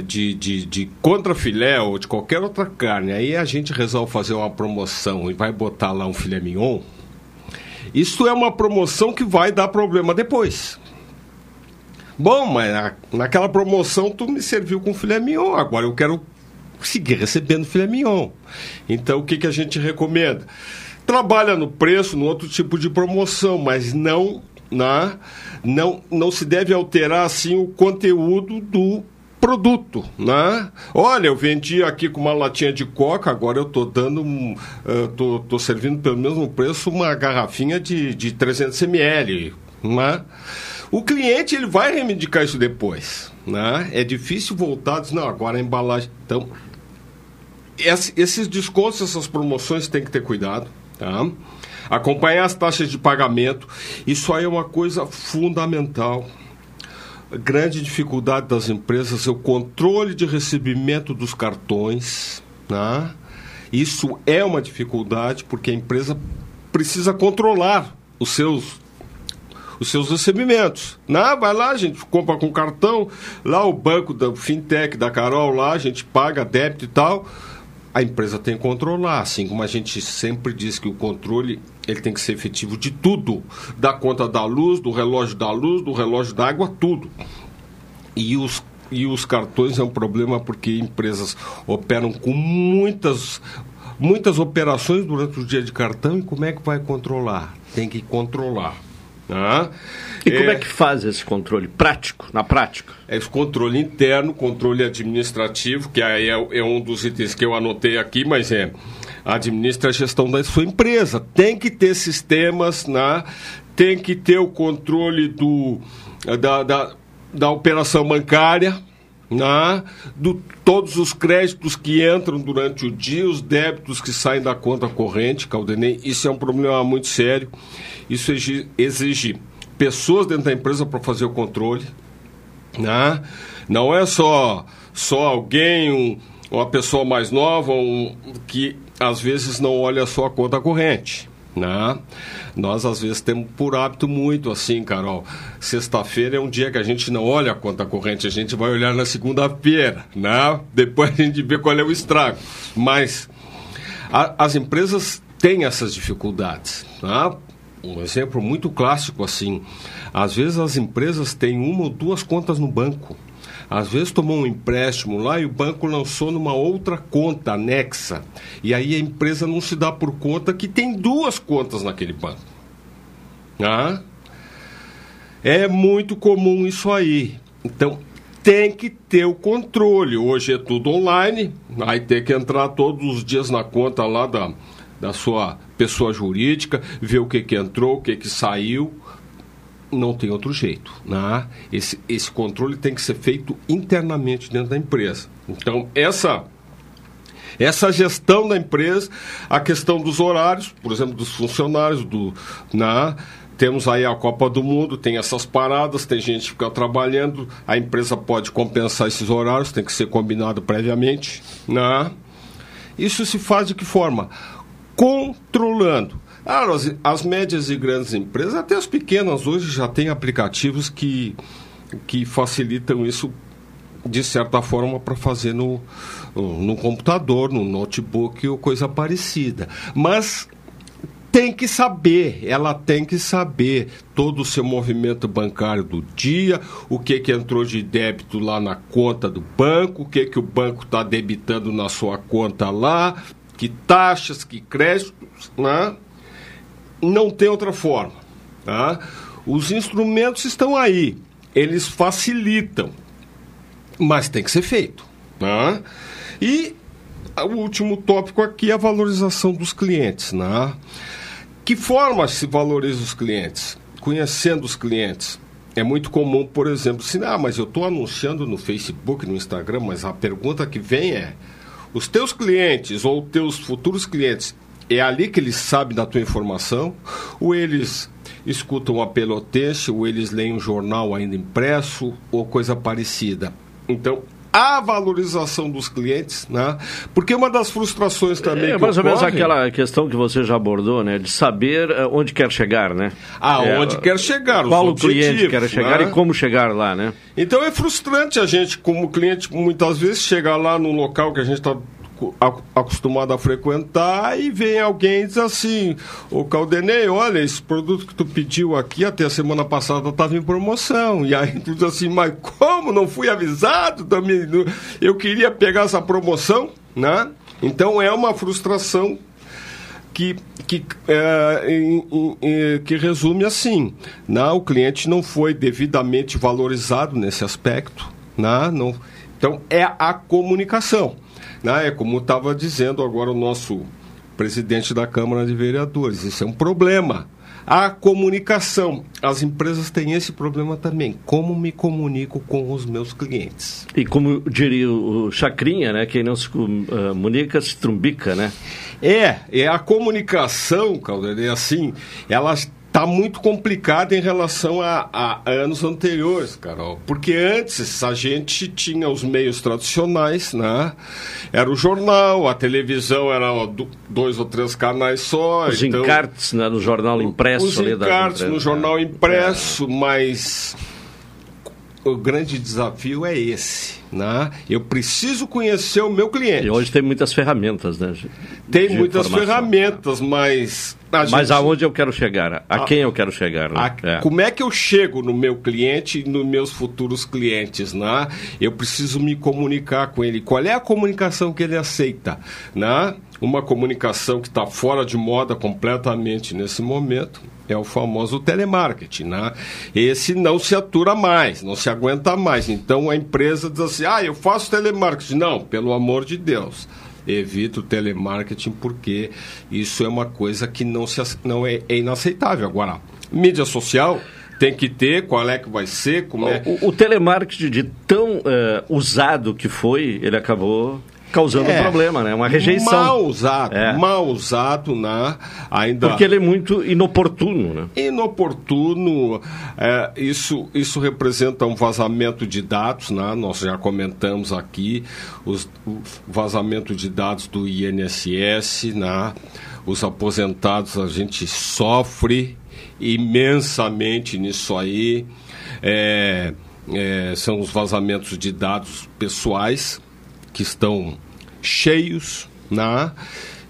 de, de, de contrafilé ou de qualquer outra carne, aí a gente resolve fazer uma promoção e vai botar lá um filé mignon, isso é uma promoção que vai dar problema depois. Bom, mas na, naquela promoção tu me serviu com filé mignon, agora eu quero seguir recebendo filé mignon. Então o que, que a gente recomenda? Trabalha no preço, no outro tipo de promoção, mas não na, não, não se deve alterar assim o conteúdo do produto, né? Olha, eu vendi aqui com uma latinha de coca, agora eu tô dando, um, uh, tô, tô servindo pelo mesmo preço uma garrafinha de, de 300 ml, né? O cliente ele vai reivindicar isso depois, né? É difícil voltar, diz, não, agora a embalagem, então esses descontos, essas promoções tem que ter cuidado, tá? Acompanhar as taxas de pagamento, isso aí é uma coisa fundamental grande dificuldade das empresas é o controle de recebimento dos cartões. Né? Isso é uma dificuldade porque a empresa precisa controlar os seus os seus recebimentos. Né? Vai lá, a gente compra com cartão, lá o banco da fintech da Carol lá, a gente paga débito e tal a empresa tem que controlar, assim como a gente sempre diz que o controle ele tem que ser efetivo de tudo, da conta da luz, do relógio da luz, do relógio da água, tudo. E os e os cartões é um problema porque empresas operam com muitas muitas operações durante o dia de cartão e como é que vai controlar? Tem que controlar. E como é, é que faz esse controle prático, na prática? É esse controle interno, controle administrativo, que aí é, é um dos itens que eu anotei aqui, mas é administra a gestão da sua empresa. Tem que ter sistemas, né? tem que ter o controle do, da, da, da operação bancária, né? do todos os créditos que entram durante o dia, os débitos que saem da conta corrente, Caldenei, isso é um problema muito sério. Isso exige, pessoas dentro da empresa para fazer o controle. Né? Não é só, só alguém, um, uma pessoa mais nova, um, que às vezes não olha só a conta corrente. Né? Nós às vezes temos por hábito muito assim, Carol. Sexta-feira é um dia que a gente não olha a conta corrente, a gente vai olhar na segunda-feira, né? Depois a gente vê qual é o estrago. Mas a, as empresas têm essas dificuldades, né? um exemplo muito clássico assim. Às vezes as empresas têm uma ou duas contas no banco. Às vezes tomou um empréstimo lá e o banco lançou numa outra conta anexa. E aí a empresa não se dá por conta que tem duas contas naquele banco. Ah? É muito comum isso aí. Então, tem que ter o controle. Hoje é tudo online, aí tem que entrar todos os dias na conta lá da, da sua pessoa jurídica, ver o que, que entrou, o que, que saiu. Não tem outro jeito. Né? Esse, esse controle tem que ser feito internamente dentro da empresa. Então, essa essa gestão da empresa, a questão dos horários, por exemplo, dos funcionários, do, né? temos aí a Copa do Mundo, tem essas paradas, tem gente que fica trabalhando, a empresa pode compensar esses horários, tem que ser combinado previamente. Né? Isso se faz de que forma? controlando. Ah, as, as médias e grandes empresas, até as pequenas hoje já têm aplicativos que, que facilitam isso de certa forma para fazer no, no computador, no notebook ou coisa parecida. Mas tem que saber, ela tem que saber todo o seu movimento bancário do dia, o que, que entrou de débito lá na conta do banco, o que, que o banco está debitando na sua conta lá, que taxas, que créditos, né? Não tem outra forma. Tá? Os instrumentos estão aí, eles facilitam, mas tem que ser feito. Né? E o último tópico aqui é a valorização dos clientes. Né? Que forma se valoriza os clientes? Conhecendo os clientes. É muito comum, por exemplo, assim, ah, mas eu estou anunciando no Facebook, no Instagram, mas a pergunta que vem é: os teus clientes ou teus futuros clientes, é ali que eles sabem da tua informação? Ou eles escutam a pelotense, ou eles leem um jornal ainda impresso, ou coisa parecida? Então, a valorização dos clientes, né? Porque uma das frustrações também. É mais ou menos aquela questão que você já abordou, né? De saber eh, onde quer chegar, né? Aonde é, quer chegar, Qual o cliente quer chegar né? e como chegar lá, né? Então é frustrante a gente, como cliente, muitas vezes chegar lá num local que a gente está acostumado a frequentar e vem alguém e diz assim, o Caldenei, olha, esse produto que tu pediu aqui até a semana passada estava em promoção. E aí tu diz assim, mas como? Não fui avisado? Também, eu queria pegar essa promoção, né? Então é uma frustração que, que, é, em, em, que resume assim, né? o cliente não foi devidamente valorizado nesse aspecto. Né? Não, então é a comunicação. Né? É como estava dizendo agora o nosso presidente da Câmara de Vereadores. Isso é um problema. A comunicação. As empresas têm esse problema também. Como me comunico com os meus clientes? E como diria o Chacrinha, né? Quem não se comunica se trumbica, né? É, é a comunicação, Caldeira, é assim, ela está muito complicado em relação a, a, anos anteriores, Carol. Porque antes a gente tinha os meios tradicionais, né? Era o jornal, a televisão era dois ou três canais só. Os então, encartes né, no jornal impresso. Os encartes no jornal impresso, é. mas o grande desafio é esse. Né? Eu preciso conhecer o meu cliente. E hoje tem muitas ferramentas, né? Tem muitas ferramentas, mas. Mas gente... aonde eu quero chegar? A, a quem eu quero chegar? Né? A... É. Como é que eu chego no meu cliente e nos meus futuros clientes? Né? Eu preciso me comunicar com ele. Qual é a comunicação que ele aceita? Né? Uma comunicação que está fora de moda completamente nesse momento é o famoso telemarketing, né? Esse não se atura mais, não se aguenta mais. Então a empresa diz assim: ah, eu faço telemarketing. Não, pelo amor de Deus. Evita o telemarketing porque isso é uma coisa que não, se, não é, é inaceitável. Agora, mídia social tem que ter, qual é que vai ser, como é... O, o telemarketing de tão uh, usado que foi, ele acabou causando é, um problema, né? Uma rejeição. Mal usado, é. mal usado, né? Ainda... Porque ele é muito inoportuno, né? Inoportuno, é, isso, isso representa um vazamento de dados, né? Nós já comentamos aqui os, o vazamento de dados do INSS, né? Os aposentados, a gente sofre imensamente nisso aí. É, é, são os vazamentos de dados pessoais, que estão cheios, né?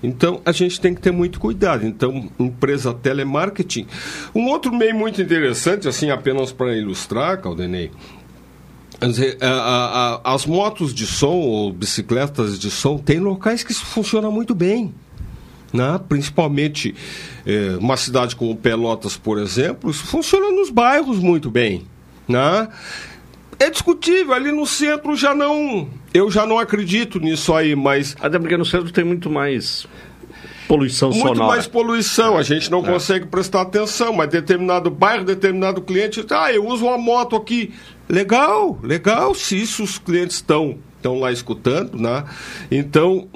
Então a gente tem que ter muito cuidado. Então, empresa telemarketing. Um outro meio muito interessante, assim, apenas para ilustrar, Caldenei, as motos de som ou bicicletas de som tem locais que isso funciona muito bem. Né? Principalmente eh, uma cidade como Pelotas, por exemplo, isso funciona nos bairros muito bem. Né? É discutível, ali no centro já não. Eu já não acredito nisso aí, mas. Até porque no centro tem muito mais poluição muito sonora. Muito mais poluição, a gente não é. consegue prestar atenção, mas determinado bairro, determinado cliente, ah, eu uso uma moto aqui. Legal, legal, se isso os clientes estão estão lá escutando, né? Então,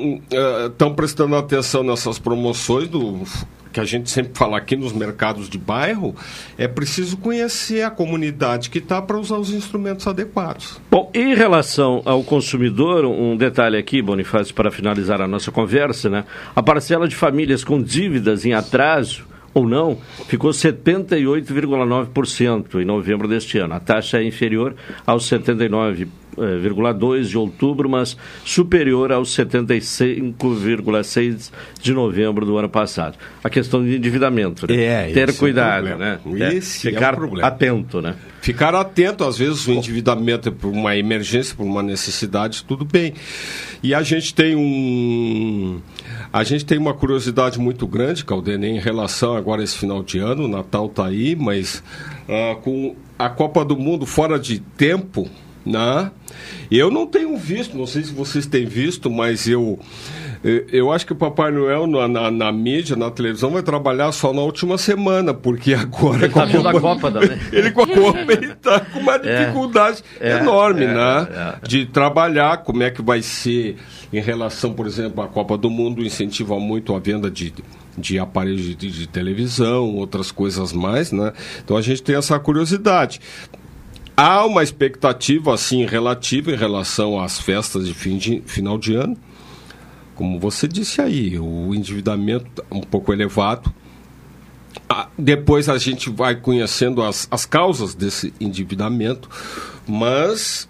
estão uh, prestando atenção nessas promoções do que a gente sempre fala aqui nos mercados de bairro, é preciso conhecer a comunidade que está para usar os instrumentos adequados. Bom, em relação ao consumidor, um detalhe aqui, Bonifácio, para finalizar a nossa conversa, né? A parcela de famílias com dívidas em atraso ou não, ficou 78,9% em novembro deste ano. A taxa é inferior aos 79 0,2 de outubro, mas superior aos 75,6 de novembro do ano passado. A questão de endividamento, né? É, Ter cuidado, é né? Esse Ficar é o problema. atento, né? Ficar atento, às vezes o endividamento é por uma emergência, por uma necessidade, tudo bem. E a gente tem um A gente tem uma curiosidade muito grande, Caldenei, em relação agora a esse final de ano. O Natal está aí, mas ah, com a Copa do Mundo fora de tempo, né? Eu não tenho visto, não sei se vocês têm visto, mas eu eu- eu acho que o Papai Noel na, na, na mídia, na televisão, vai trabalhar só na última semana, porque agora. Ele tá vendo a Copa também. Ele com a Copa ele tá com uma dificuldade É, enorme, é, né? é. De trabalhar, como é que vai ser em relação, por exemplo, à Copa do Mundo, incentiva muito a venda de, de aparelhos de, de televisão, outras coisas mais, né? Então a gente tem essa curiosidade. Há uma expectativa, assim, relativa em relação às festas de, fim de final de ano. Como você disse aí, o endividamento tá um pouco elevado. Ah, Depois a gente vai conhecendo as, as causas desse endividamento, mas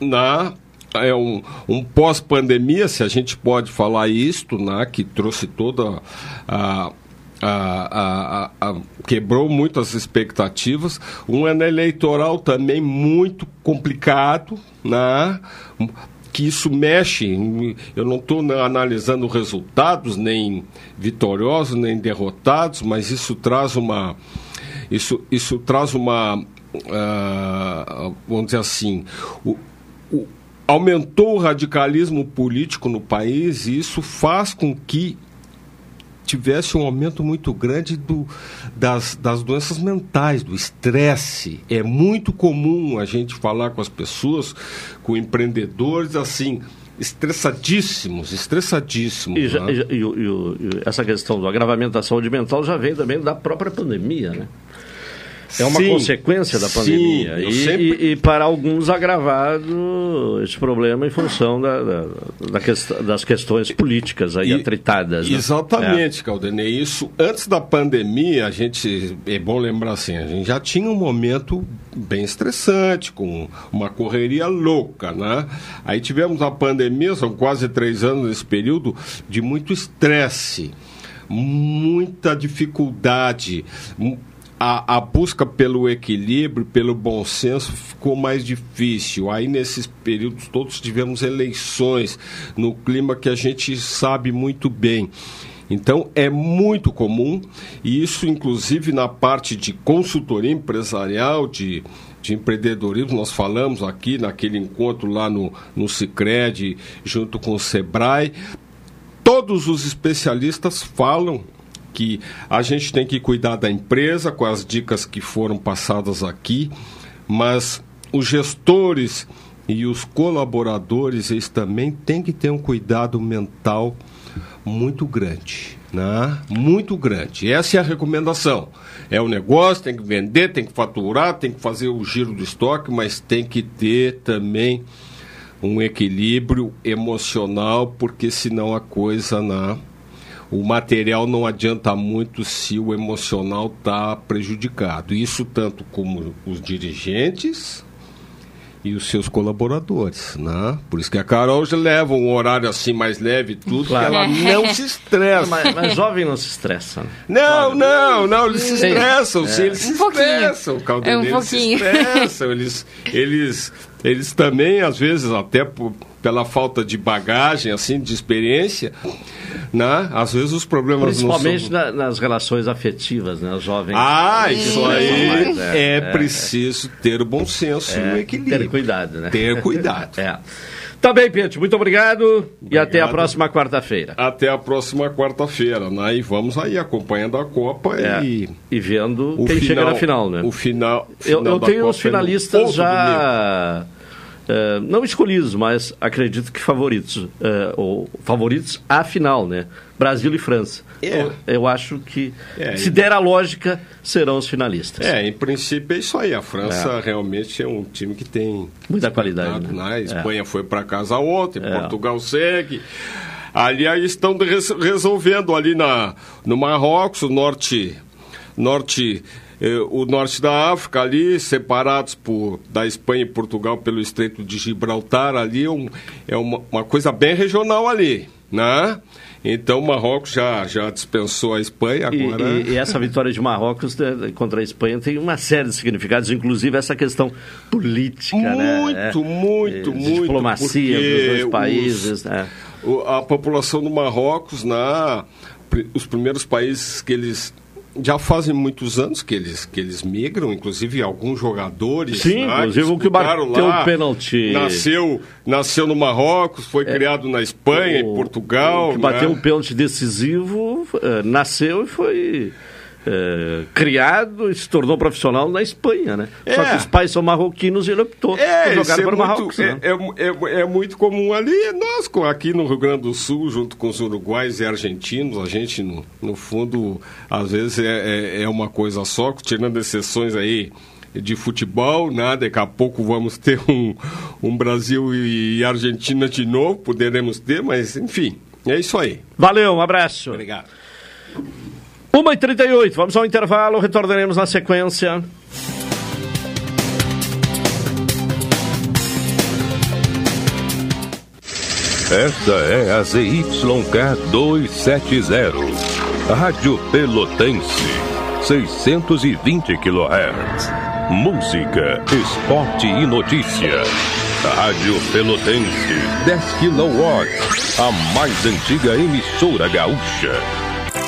na é um, um pós-pandemia, se a gente pode falar isto, né, que trouxe toda a, a, a, a- quebrou muitas expectativas. Um ano eleitoral também muito complicado, né? que isso mexe. Eu não estou analisando resultados, nem vitoriosos, nem derrotados, mas isso traz uma. Isso, isso traz uma. ah, vamos dizer assim. o- o- aumentou o radicalismo político no país e isso faz com que tivesse um aumento muito grande do, das, das doenças mentais, do estresse. É muito comum a gente falar com as pessoas, com empreendedores, assim, estressadíssimos, estressadíssimos. E, já- né? e- e e essa questão do agravamento da saúde mental já vem também da própria pandemia, né? É uma Sim, consequência da sim, pandemia. eu e, sempre- e- e para alguns agravado esse problema em função da, da- da quest- das questões políticas aí E- atritadas. né? Exatamente, Caldenei. Isso, antes da pandemia, a gente, é bom lembrar assim, a gente já tinha um momento bem estressante, com uma correria louca, né? Aí tivemos a pandemia, são quase três anos nesse período, de muito estresse, muita dificuldade, a, a busca pelo equilíbrio, pelo bom senso ficou mais difícil. Aí nesses períodos todos tivemos eleições no clima que a gente sabe muito bem. Então é muito comum, e isso inclusive na parte de consultoria empresarial, de, de empreendedorismo, nós falamos aqui naquele encontro lá no, no Cicred, junto com o Sebrae, todos os especialistas falam que a gente tem que cuidar da empresa com as dicas que foram passadas aqui, mas os gestores e os colaboradores eles também têm que ter um cuidado mental muito grande, né? Muito grande. Essa é a recomendação. É o negócio, tem que vender, tem que faturar, tem que fazer o giro do estoque, mas tem que ter também um equilíbrio emocional, porque senão a coisa na o material não adianta muito se o emocional está prejudicado. Isso tanto como os dirigentes e os seus colaboradores, né? Por isso que a Carol já leva um horário assim mais leve e tudo, Claro. que ela não se estressa. Mas, mas jovem não se estressa. né? Não, não, não, eles se Sim. estressam, É. sim, eles se Um pouquinho. estressam, Caldenei, É um eles se pouquinho. estressam, eles, eles, eles também, às vezes, até por- pela falta de bagagem, assim, de experiência, né? Às vezes os problemas Principalmente não são... na- nas relações afetivas, né? Os jovens. Ah, isso aí mais, é, preciso ter o bom senso e o é, equilíbrio. Ter cuidado, né? Ter cuidado. é. Tá bem, Pietro. Muito obrigado, e até a próxima quarta-feira. Até a próxima quarta-feira, né? E vamos aí acompanhando a Copa É, e... E vendo O quem chega final- na final, né? O final, Eu, final eu da tenho Copa os é no finalistas já. Eh, não escolhidos, mas acredito que favoritos. eh, ou favoritos à final, né? Brasil e França. É. Eu, eu acho que, É, se der a lógica, serão os finalistas. É, em princípio é isso aí. A França É. realmente é um time que tem Muita qualidade, né? A É. Espanha foi para casa ontem, É. Portugal segue. Ali aí estão res- resolvendo ali na, no Marrocos, o norte, norte, o norte da África ali, separados por, da Espanha e Portugal pelo Estreito de Gibraltar ali, um- é uma, uma coisa bem regional ali, né? Então o Marrocos já, já dispensou a Espanha, E, agora... e- e essa vitória de Marrocos né, contra a Espanha tem uma série de significados, inclusive essa questão política, né? Muito, É, muito, muito, Diplomacia dos dois os- países. né? o- a população do Marrocos, na, pri- os primeiros países que eles já fazem muitos anos que eles, que eles migram, inclusive alguns jogadores. Sim, né, inclusive o que bateu lá, o pênalti. Nasceu, nasceu no Marrocos, foi criado na Espanha, em Portugal. O que bateu né? um pênalti decisivo, eh, nasceu e foi eh, criado e se tornou profissional na Espanha, né? Só É. que os pais são marroquinos e ele optou É, por jogar é para o muito, Marrocos. é, né? é, é- é muito comum ali. é Nós, aqui no Rio Grande do Sul, junto com os uruguais e argentinos, a gente, no, no fundo, às vezes é, é, é uma coisa só, tirando exceções aí de futebol, né? Daqui a pouco vamos ter um, um Brasil e Argentina de novo, poderemos ter, mas enfim, é isso aí. Valeu, um abraço. Obrigado. 1h38, vamos ao intervalo, retornaremos na sequência. Esta é a ZYK 270, Rádio Pelotense, 620 kHz. Música, esporte e notícia. Rádio Pelotense, 10 kW, a mais antiga emissora gaúcha.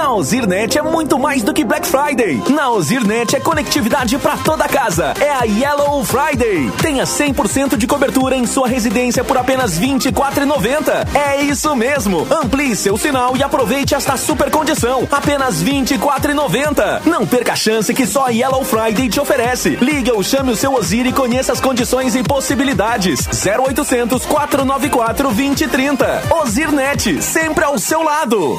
Na Ozirnet é muito mais do que Black Friday. Na Ozirnet é conectividade para toda casa. É a Yellow Friday. Tenha 100% de cobertura em sua residência por apenas R$ 24,90. É isso mesmo. Amplie seu sinal e aproveite esta super condição. Apenas R$ 24,90. Não perca a chance que só a Yellow Friday te oferece. Ligue ou chame o seu Ozir e conheça as condições e possibilidades. 0800 494 2030. Ozirnet, sempre ao seu lado.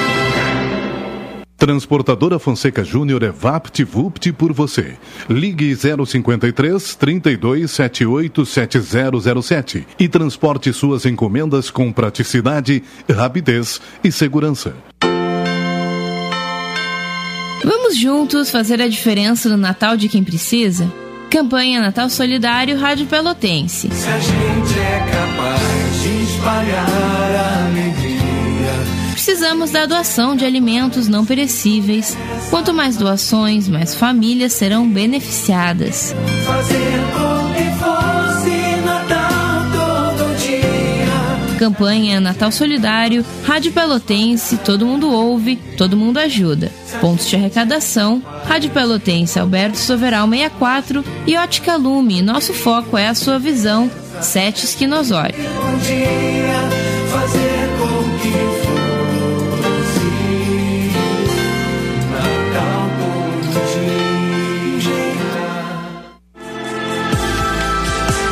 Transportadora Fonseca Júnior é VaptVupt por você. Ligue 053 32 78 7007 e transporte suas encomendas com praticidade, rapidez e segurança. Vamos juntos fazer a diferença no Natal de quem precisa? Campanha Natal Solidário Rádio Pelotense. Se a gente é capaz de espalhar a. Precisamos da doação de alimentos não perecíveis. Quanto mais doações, mais famílias serão beneficiadas. Campanha Natal Solidário, Rádio Pelotense, todo mundo ouve, todo mundo ajuda. Pontos de arrecadação, Rádio Pelotense Alberto Soveral 64 e Ótica Lume. Nosso foco é a sua visão. Sete Esquinosório.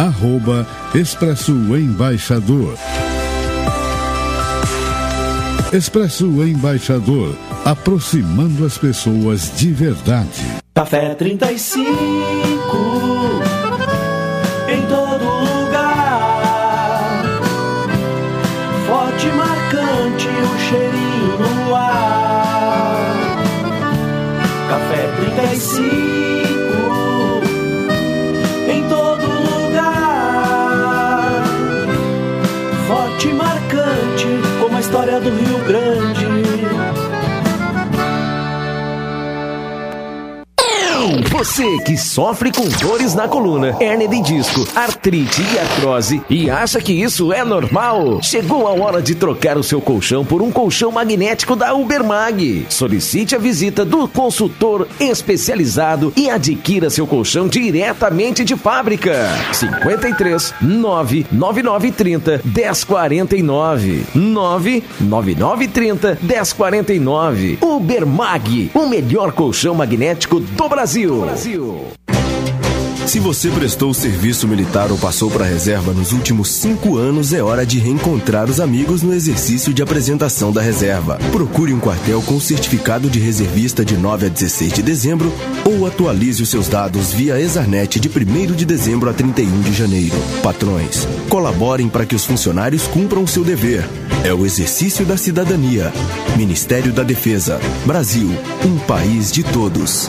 arroba Expresso Embaixador. Expresso Embaixador, aproximando as pessoas de verdade. Café 35 Você que sofre com dores na coluna, hernia de disco, artrite e artrose e acha que isso é normal? Chegou a hora de trocar o seu colchão por um colchão magnético da Ubermag. Solicite a visita do consultor especializado e adquira seu colchão diretamente de fábrica. 53 99930 1049 99930 1049 Ubermag, o melhor colchão magnético do Brasil. Se você prestou serviço militar ou passou para a reserva nos últimos cinco anos, é hora de reencontrar os amigos no exercício de apresentação da reserva. Procure um quartel com certificado de reservista de 9 a 16 de dezembro ou atualize os seus dados via Exarnet de 1 de dezembro a 31 de janeiro. Patrões, colaborem para que os funcionários cumpram seu dever. É o exercício da cidadania. Ministério da Defesa. Brasil, um país de todos.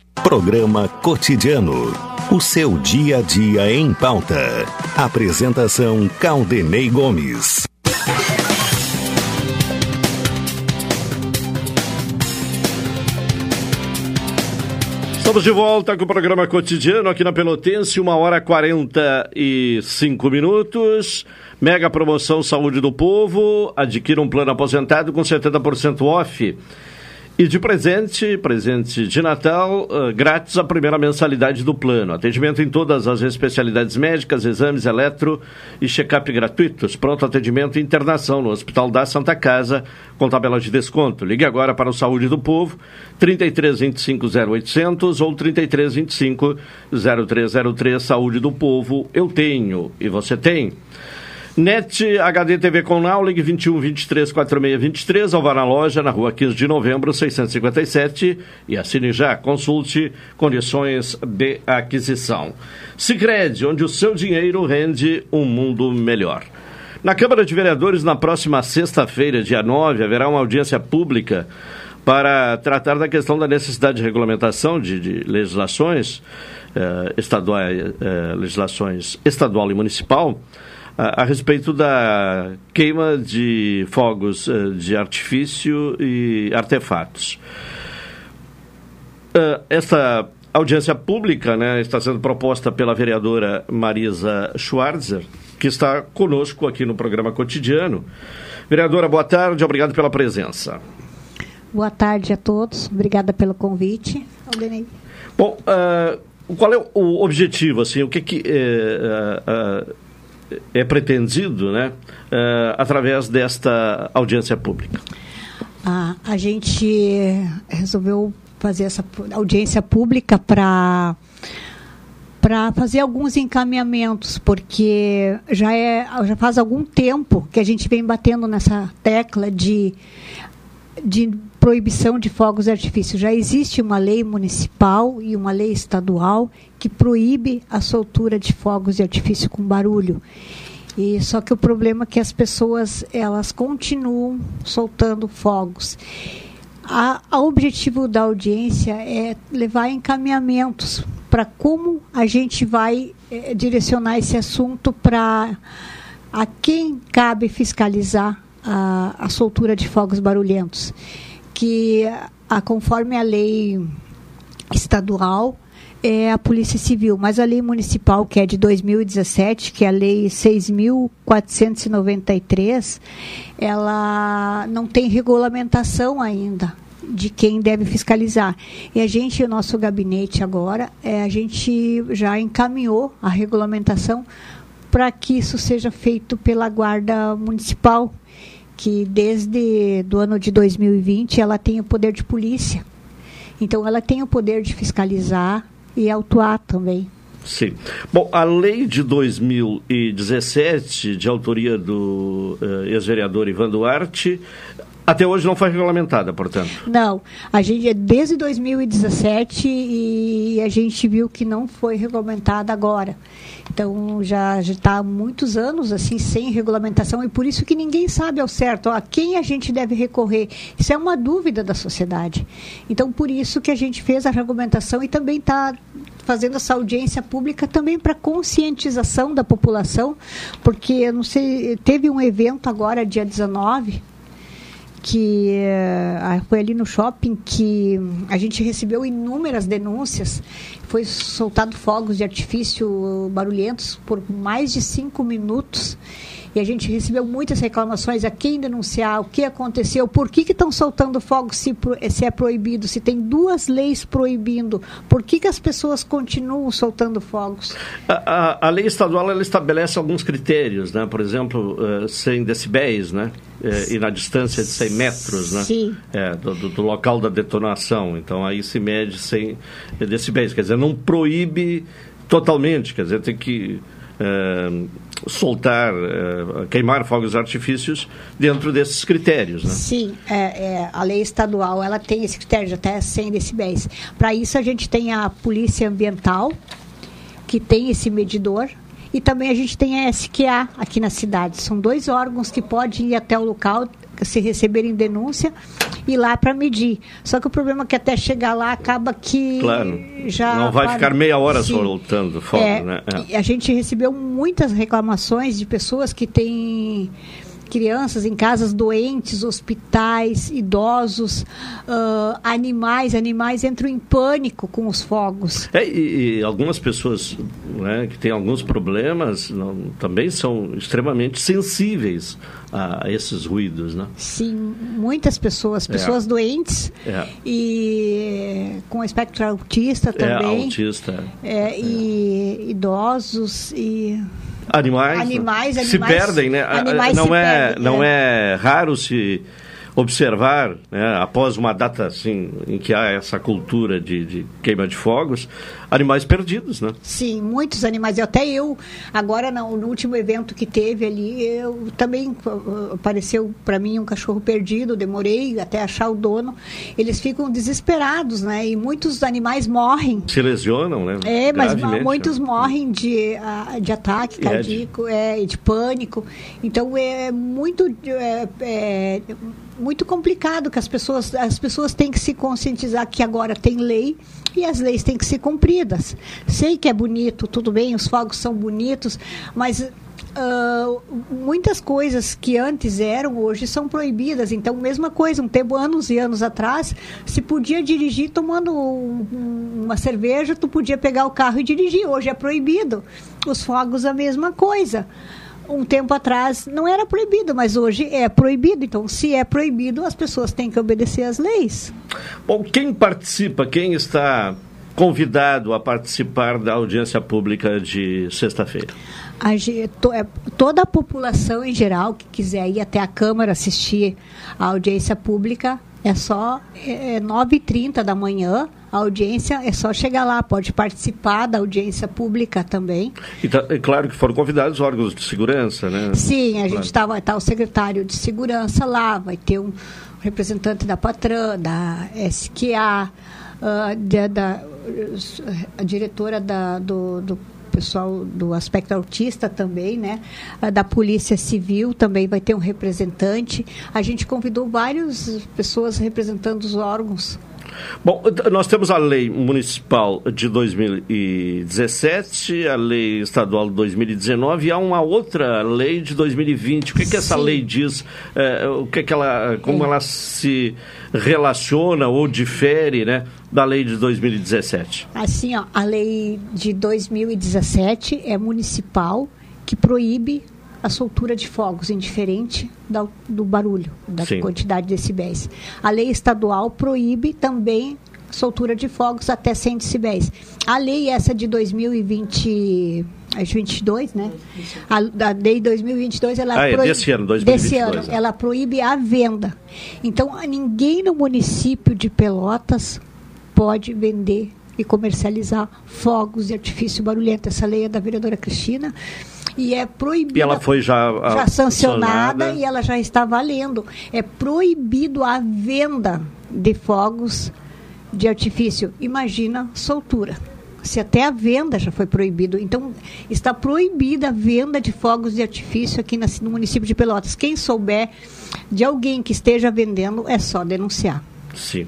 Programa Cotidiano. O seu dia a dia em pauta. Apresentação Caldenei Gomes. Estamos de volta com o programa cotidiano aqui na Pelotense, uma hora e 45 minutos. Mega promoção Saúde do Povo. Adquira um plano aposentado com 70% off. E de presente, presente de Natal, uh, grátis a primeira mensalidade do plano. Atendimento em todas as especialidades médicas, exames eletro e check-up gratuitos. Pronto atendimento e internação no Hospital da Santa Casa, com tabela de desconto. Ligue agora para o Saúde do Povo, 33 25 0800 ou 33 25 0303. Saúde do Povo, eu tenho e você tem. NET HD TV com Now, ligue 21 23 46 23, ou vá na loja na rua 15 de novembro, 657 e assine já. Consulte condições de aquisição. Sicredi, onde o seu dinheiro rende um mundo melhor. Na Câmara de Vereadores, na próxima sexta-feira, dia 9, haverá uma audiência pública para tratar da questão da necessidade de regulamentação de, de legislações eh, estaduais, eh, legislações estadual e municipal a, a respeito da queima de fogos uh, de artifício e artefatos. Uh, esta audiência pública né, está sendo proposta pela vereadora Marisa Schwarzer, que está conosco aqui no programa cotidiano. Vereadora, boa tarde, obrigado pela presença. Boa tarde a todos, obrigada pelo convite. Bom, uh, qual é o objetivo, assim, o que que... Uh, é pretendido né, uh, através desta audiência pública? Ah, a gente resolveu fazer essa audiência pública para para fazer alguns encaminhamentos, porque já é já faz algum tempo que a gente vem batendo nessa tecla de de proibição de fogos de artifício. Já existe uma lei municipal e uma lei estadual que proíbe a soltura de fogos de artifício com barulho. E só que o problema é que as pessoas elas continuam soltando fogos. A, a objetivo da audiência é levar encaminhamentos para como a gente vai eh, direcionar esse assunto para a quem cabe fiscalizar a, a soltura de fogos barulhentos, que a, conforme a lei estadual é a Polícia Civil, mas a lei municipal, que é de 2017, que é a lei 6.493, ela não tem regulamentação ainda de quem deve fiscalizar. E a gente, o nosso gabinete agora, é, a gente já encaminhou a regulamentação para que isso seja feito pela Guarda Municipal, que desde do ano de 2020 ela tem o poder de polícia. Então ela tem o poder de fiscalizar e autuar também. Sim. Bom, a lei de 2017, de autoria do uh, ex-vereador Ivan Duarte, até hoje não foi regulamentada, portanto. Não, a gente é desde 2017 e a gente viu que não foi regulamentada agora. Então já está há muitos anos assim sem regulamentação e por isso que ninguém sabe ao certo a quem a gente deve recorrer. Isso é uma dúvida da sociedade. Então por isso que a gente fez a regulamentação e também está fazendo essa audiência pública também para conscientização da população, porque não sei, teve um evento agora dia 19 que uh, foi ali no shopping que a gente recebeu inúmeras denúncias. Foi soltado fogos de artifício barulhentos por mais de cinco minutos. E a gente recebeu muitas reclamações a quem denunciar, o que aconteceu, por que estão soltando fogos se, se, é proibido, se tem duas leis proibindo, por que, que as pessoas continuam soltando fogos? A, a, a lei estadual ela estabelece alguns critérios, né? por exemplo, uh, eh, 100 decibéis, né? É, e na distância de 100 metros, né? Sim. É, do, do, local da detonação. Então aí se mede 100 decibéis. Quer dizer, não proíbe totalmente, quer dizer, tem que é, soltar, é, queimar fogos artifícios dentro desses critérios, né? Sim, é, é, a lei estadual ela tem esse critério de até 100 decibéis. Para isso a gente tem a polícia ambiental que tem esse medidor e também a gente tem a SQA aqui na cidade. São dois órgãos que podem ir até o local se receberem denúncia e lá para medir. Só que o problema é que até chegar lá acaba que claro. já não vai para... ficar meia hora Sim. soltando fogo, é, né? É. A gente recebeu muitas reclamações de pessoas que têm crianças em casas doentes, hospitais, idosos, uh, animais, animais entram em pânico com os fogos. É, e, e, algumas pessoas né, que têm alguns problemas não, também são extremamente sensíveis a, a, esses ruídos, né? Sim, muitas pessoas, é. pessoas é. doentes é. e com espectro autista é, também. É, autista. É, e idosos e Animais, animais, se perdem, né? Não é, perdem, não é. é raro se observar, né, após uma data assim em que há essa cultura de, de, queima de fogos, animais perdidos, né? Sim, muitos animais. Até eu, agora no, no último evento que teve ali, eu também uh, apareceu para mim um cachorro perdido. Demorei até achar o dono. Eles ficam desesperados, né? E muitos animais morrem. Se lesionam, né? É, mas muitos né? morrem de, de ataque cardíaco, é, de pânico. Então é muito é, é, muito complicado que as pessoas as pessoas têm que se conscientizar que agora tem lei e as leis têm que ser cumpridas. Sei que é bonito, tudo bem, os fogos são bonitos, mas Uh, muitas coisas que antes eram hoje são proibidas. Então, mesma coisa, um tempo, anos e anos atrás, se podia dirigir tomando um, uma cerveja, tu podia pegar o carro e dirigir. Hoje é proibido. Os fogos, a mesma coisa um tempo atrás não era proibido, mas hoje é proibido. Então, se é proibido, as pessoas têm que obedecer às leis. Bom, quem participa, quem está convidado a participar da audiência pública de sexta-feira? É, toda a população em geral que quiser ir até a Câmara assistir a audiência pública é só é, 9h30 é da manhã. A audiência é só chegar lá, pode participar da audiência pública também. E tá, é claro que foram convidados órgãos de segurança, né? Sim, a claro. gente tá, vai estar tá o secretário de segurança lá, vai ter um representante da Patran, da SQA, uh, da, da, a diretora da, do, do pessoal do aspecto autista também, né? A da Polícia Civil também vai ter um representante. A gente convidou várias pessoas representando os órgãos Bom, nós temos a lei municipal de 2017, a lei estadual de 2019 e há uma outra lei de 2020. O que, que essa lei diz? É, o que, que ela, como é. ela se relaciona ou difere, né, da lei de 2017? Assim, ó, a lei de 2017 é municipal que proíbe a soltura de fogos, indiferente da, do barulho, da Sim. quantidade de decibéis. A lei estadual proíbe também soltura de fogos até 100 decibéis. A lei essa de 2020 22, né? A, a lei 2022 ela ah, é, proíbe, desse ano, 2022, desse ano, é. ela proíbe a venda. Então, ninguém no município de Pelotas pode vender e comercializar fogos de artifício barulhento. Essa lei é da vereadora Cristina e é proibida. E ela foi já, já sancionada, e ela já está valendo. É proibido a venda de fogos de artifício. Imagina soltura. Se até a venda já foi proibido. Então, está proibida a venda de fogos de artifício aqui no município de Pelotas. Quem souber de alguém que esteja vendendo, é só denunciar. Sim.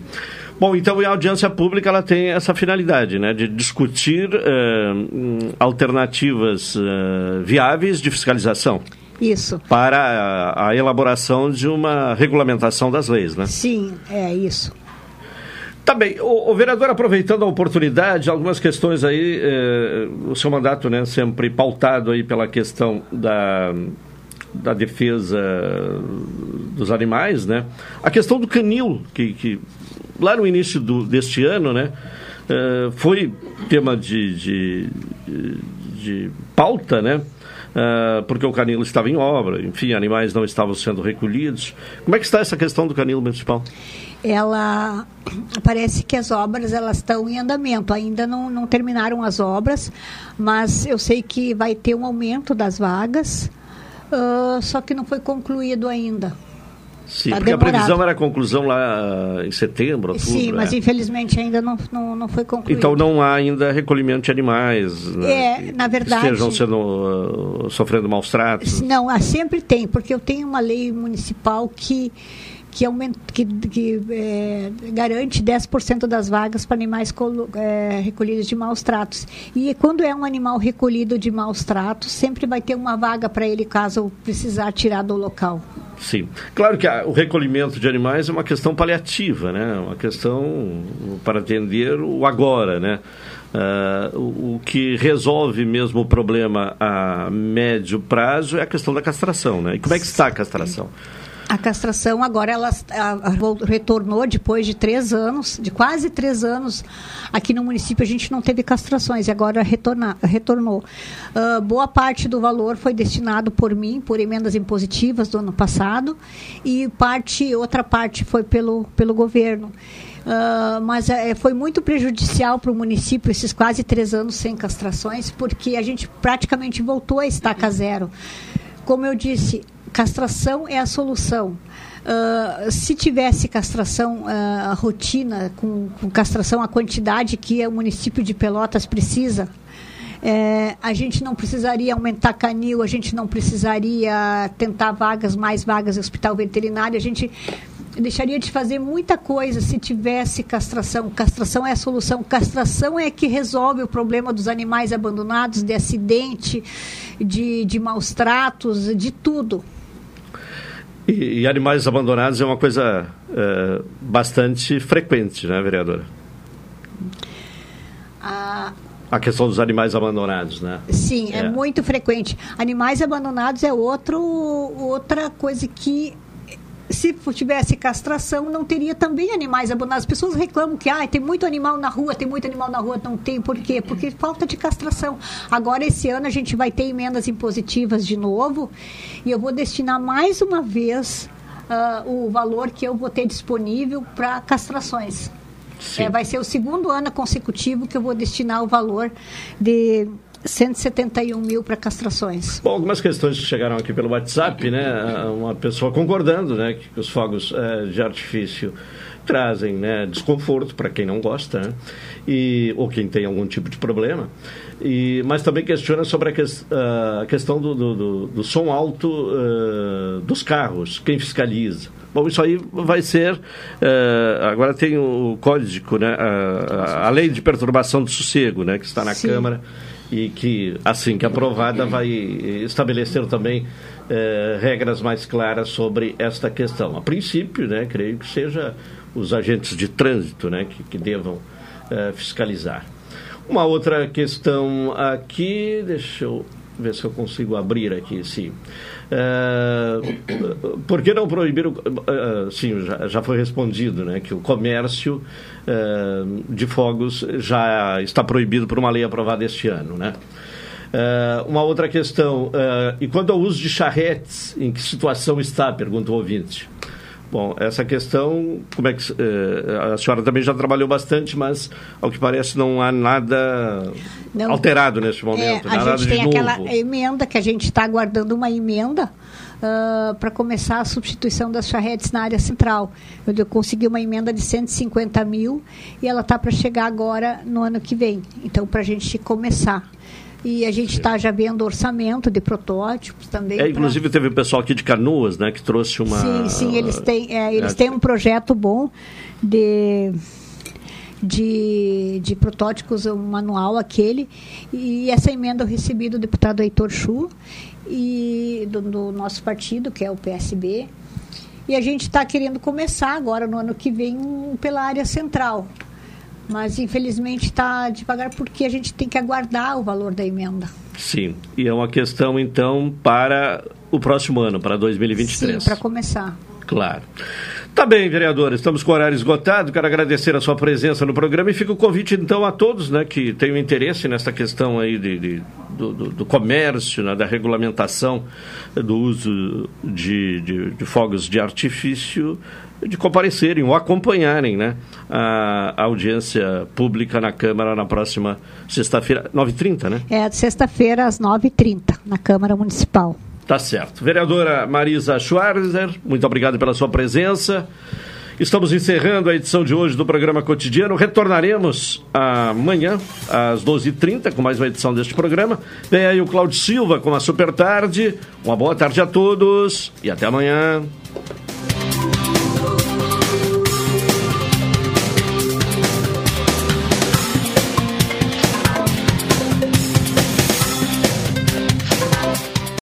Bom, então a audiência pública ela tem essa finalidade, né, de discutir uh, alternativas uh, viáveis de fiscalização. Isso. Para a, a, elaboração de uma regulamentação das leis, né? Sim, é isso. Tá bem. O, o vereador, aproveitando a oportunidade, algumas questões aí, eh, o seu mandato, né, sempre pautado aí pela questão da, da defesa dos animais, né? A questão do canil, que, que lá no início do, deste ano, né, uh, foi tema de, de, de pauta, né? Uh, porque o canil estava em obra, enfim, animais não estavam sendo recolhidos. Como é que está essa questão do canil municipal? Ela parece que as obras elas estão em andamento. Ainda não, não terminaram as obras, mas eu sei que vai ter um aumento das vagas, uh, só que não foi concluído ainda. Sim, tá porque demorado. a previsão era a conclusão lá em setembro, outubro. Sim, mas é. infelizmente ainda não, não, não foi concluído. Então não há ainda recolhimento de animais. Né, é, na verdade. Estejam sendo, uh, sofrendo maus tratos. Não, sempre tem, porque eu tenho uma lei municipal que que, aumenta, que, que é, garante 10% das vagas para animais é, recolhidos de maus tratos. E quando é um animal recolhido de maus tratos, sempre vai ter uma vaga para ele caso precisar tirar do local. Sim. Claro que a, o recolhimento de animais é uma questão paliativa, né? Uma questão para atender o agora, né? Uh, o, o, que resolve mesmo o problema a médio prazo é a questão da castração, né? E como é que está a castração? Sim. A castração agora ela a, a, retornou depois de três anos, de quase três anos. Aqui no município a gente não teve castrações e agora retorna, retornou. Uh, boa parte do valor foi destinado por mim, por emendas impositivas do ano passado, e parte, outra parte foi pelo, pelo governo. Uh, mas uh, foi muito prejudicial para o município esses quase três anos sem castrações, porque a gente praticamente voltou a estaca zero. Como eu disse, castração é a solução. Uh, se tivesse castração uh, rotina, com, com, castração a quantidade que o município de Pelotas precisa, é, a gente não precisaria aumentar canil, a gente não precisaria tentar vagas, mais vagas no hospital veterinário, a gente deixaria de fazer muita coisa se tivesse castração. Castração é a solução. Castração é que resolve o problema dos animais abandonados, de acidente, de, de maus tratos, de tudo. E, e, animais abandonados é uma coisa é, bastante frequente, né, vereadora? A... a questão dos animais abandonados, né? Sim, é. é muito frequente. Animais abandonados é outro, outra coisa que se tivesse castração, não teria também animais abandonados. As pessoas reclamam que ah, tem muito animal na rua, tem muito animal na rua. Não tem, por quê? Porque falta de castração. Agora, esse ano, a gente vai ter emendas impositivas de novo e eu vou destinar mais uma vez uh, o valor que eu vou ter disponível para castrações. É, vai ser o segundo ano consecutivo que eu vou destinar o valor de 171 mil para castrações. Bom, algumas questões que chegaram aqui pelo WhatsApp, né? Uma pessoa concordando, né, que os fogos eh, de artifício trazem né, desconforto para quem não gosta, né? e, ou quem tem algum tipo de problema. E, mas também questiona sobre a, que, a questão do, do, do, do, som alto uh, dos carros, quem fiscaliza. Bom, isso aí vai ser. Uh, agora tem o código, né? A, a, lei de perturbação do sossego, né? Que está na Sim. Câmara e que, assim que aprovada, vai estabelecer também uh, regras mais claras sobre esta questão. A princípio, né? Creio que seja os agentes de trânsito, né? Que, que devam uh, fiscalizar. Uma outra questão aqui, deixa eu ver se eu consigo abrir aqui, sim. Uh, por que não proibir, o, uh, sim, já, já, foi respondido, né, que o comércio uh, de fogos já está proibido por uma lei aprovada este ano, né? uma outra questão, e quanto ao uso de charretes, em que situação está, pergunta o ouvinte. Bom, essa questão, como é que a senhora também já trabalhou bastante, mas ao que parece não há nada não, alterado nesse momento. É, a gente tem aquela emenda que a gente está aguardando uma emenda uh, para começar a substituição das charretes na área central. Eu, eu consegui uma emenda de 150 mil e ela está para chegar agora no ano que vem. Então, para a gente começar. E a gente está já vendo orçamento de protótipos também. É, inclusive pra... teve o pessoal aqui de Canoas, né, que trouxe uma. Sim, sim, eles têm, é, eles é. têm um projeto bom de de, de protótipos, o manual aquele, e essa emenda eu recebi do deputado Heitor Chu, e do, do nosso partido, que é o PSB, e a gente está querendo começar agora, no ano que vem, pela área central. Mas, infelizmente, está devagar porque a gente tem que aguardar o valor da emenda. Sim, e é uma questão, então, para o próximo ano, para 2023. Sim, para começar. Claro. Tá bem, vereador, estamos com o horário esgotado. Quero agradecer a sua presença no programa e fica o convite, então, a todos né, que tenham interesse nessa questão aí de, de do, do, do, comércio, né, da regulamentação do uso de, de, de fogos de artifício, de comparecerem ou acompanharem né, a, a audiência pública na Câmara na próxima sexta-feira, 9h30, né? É, sexta-feira, às 9h30, na Câmara Municipal. Tá certo. Vereadora Marisa Schwarzer, muito obrigado pela sua presença. Estamos encerrando a edição de hoje do programa cotidiano. Retornaremos amanhã, às 12h30, com mais uma edição deste programa. Vem aí o Claudio Silva com a Super Tarde. Uma boa tarde a todos e até amanhã.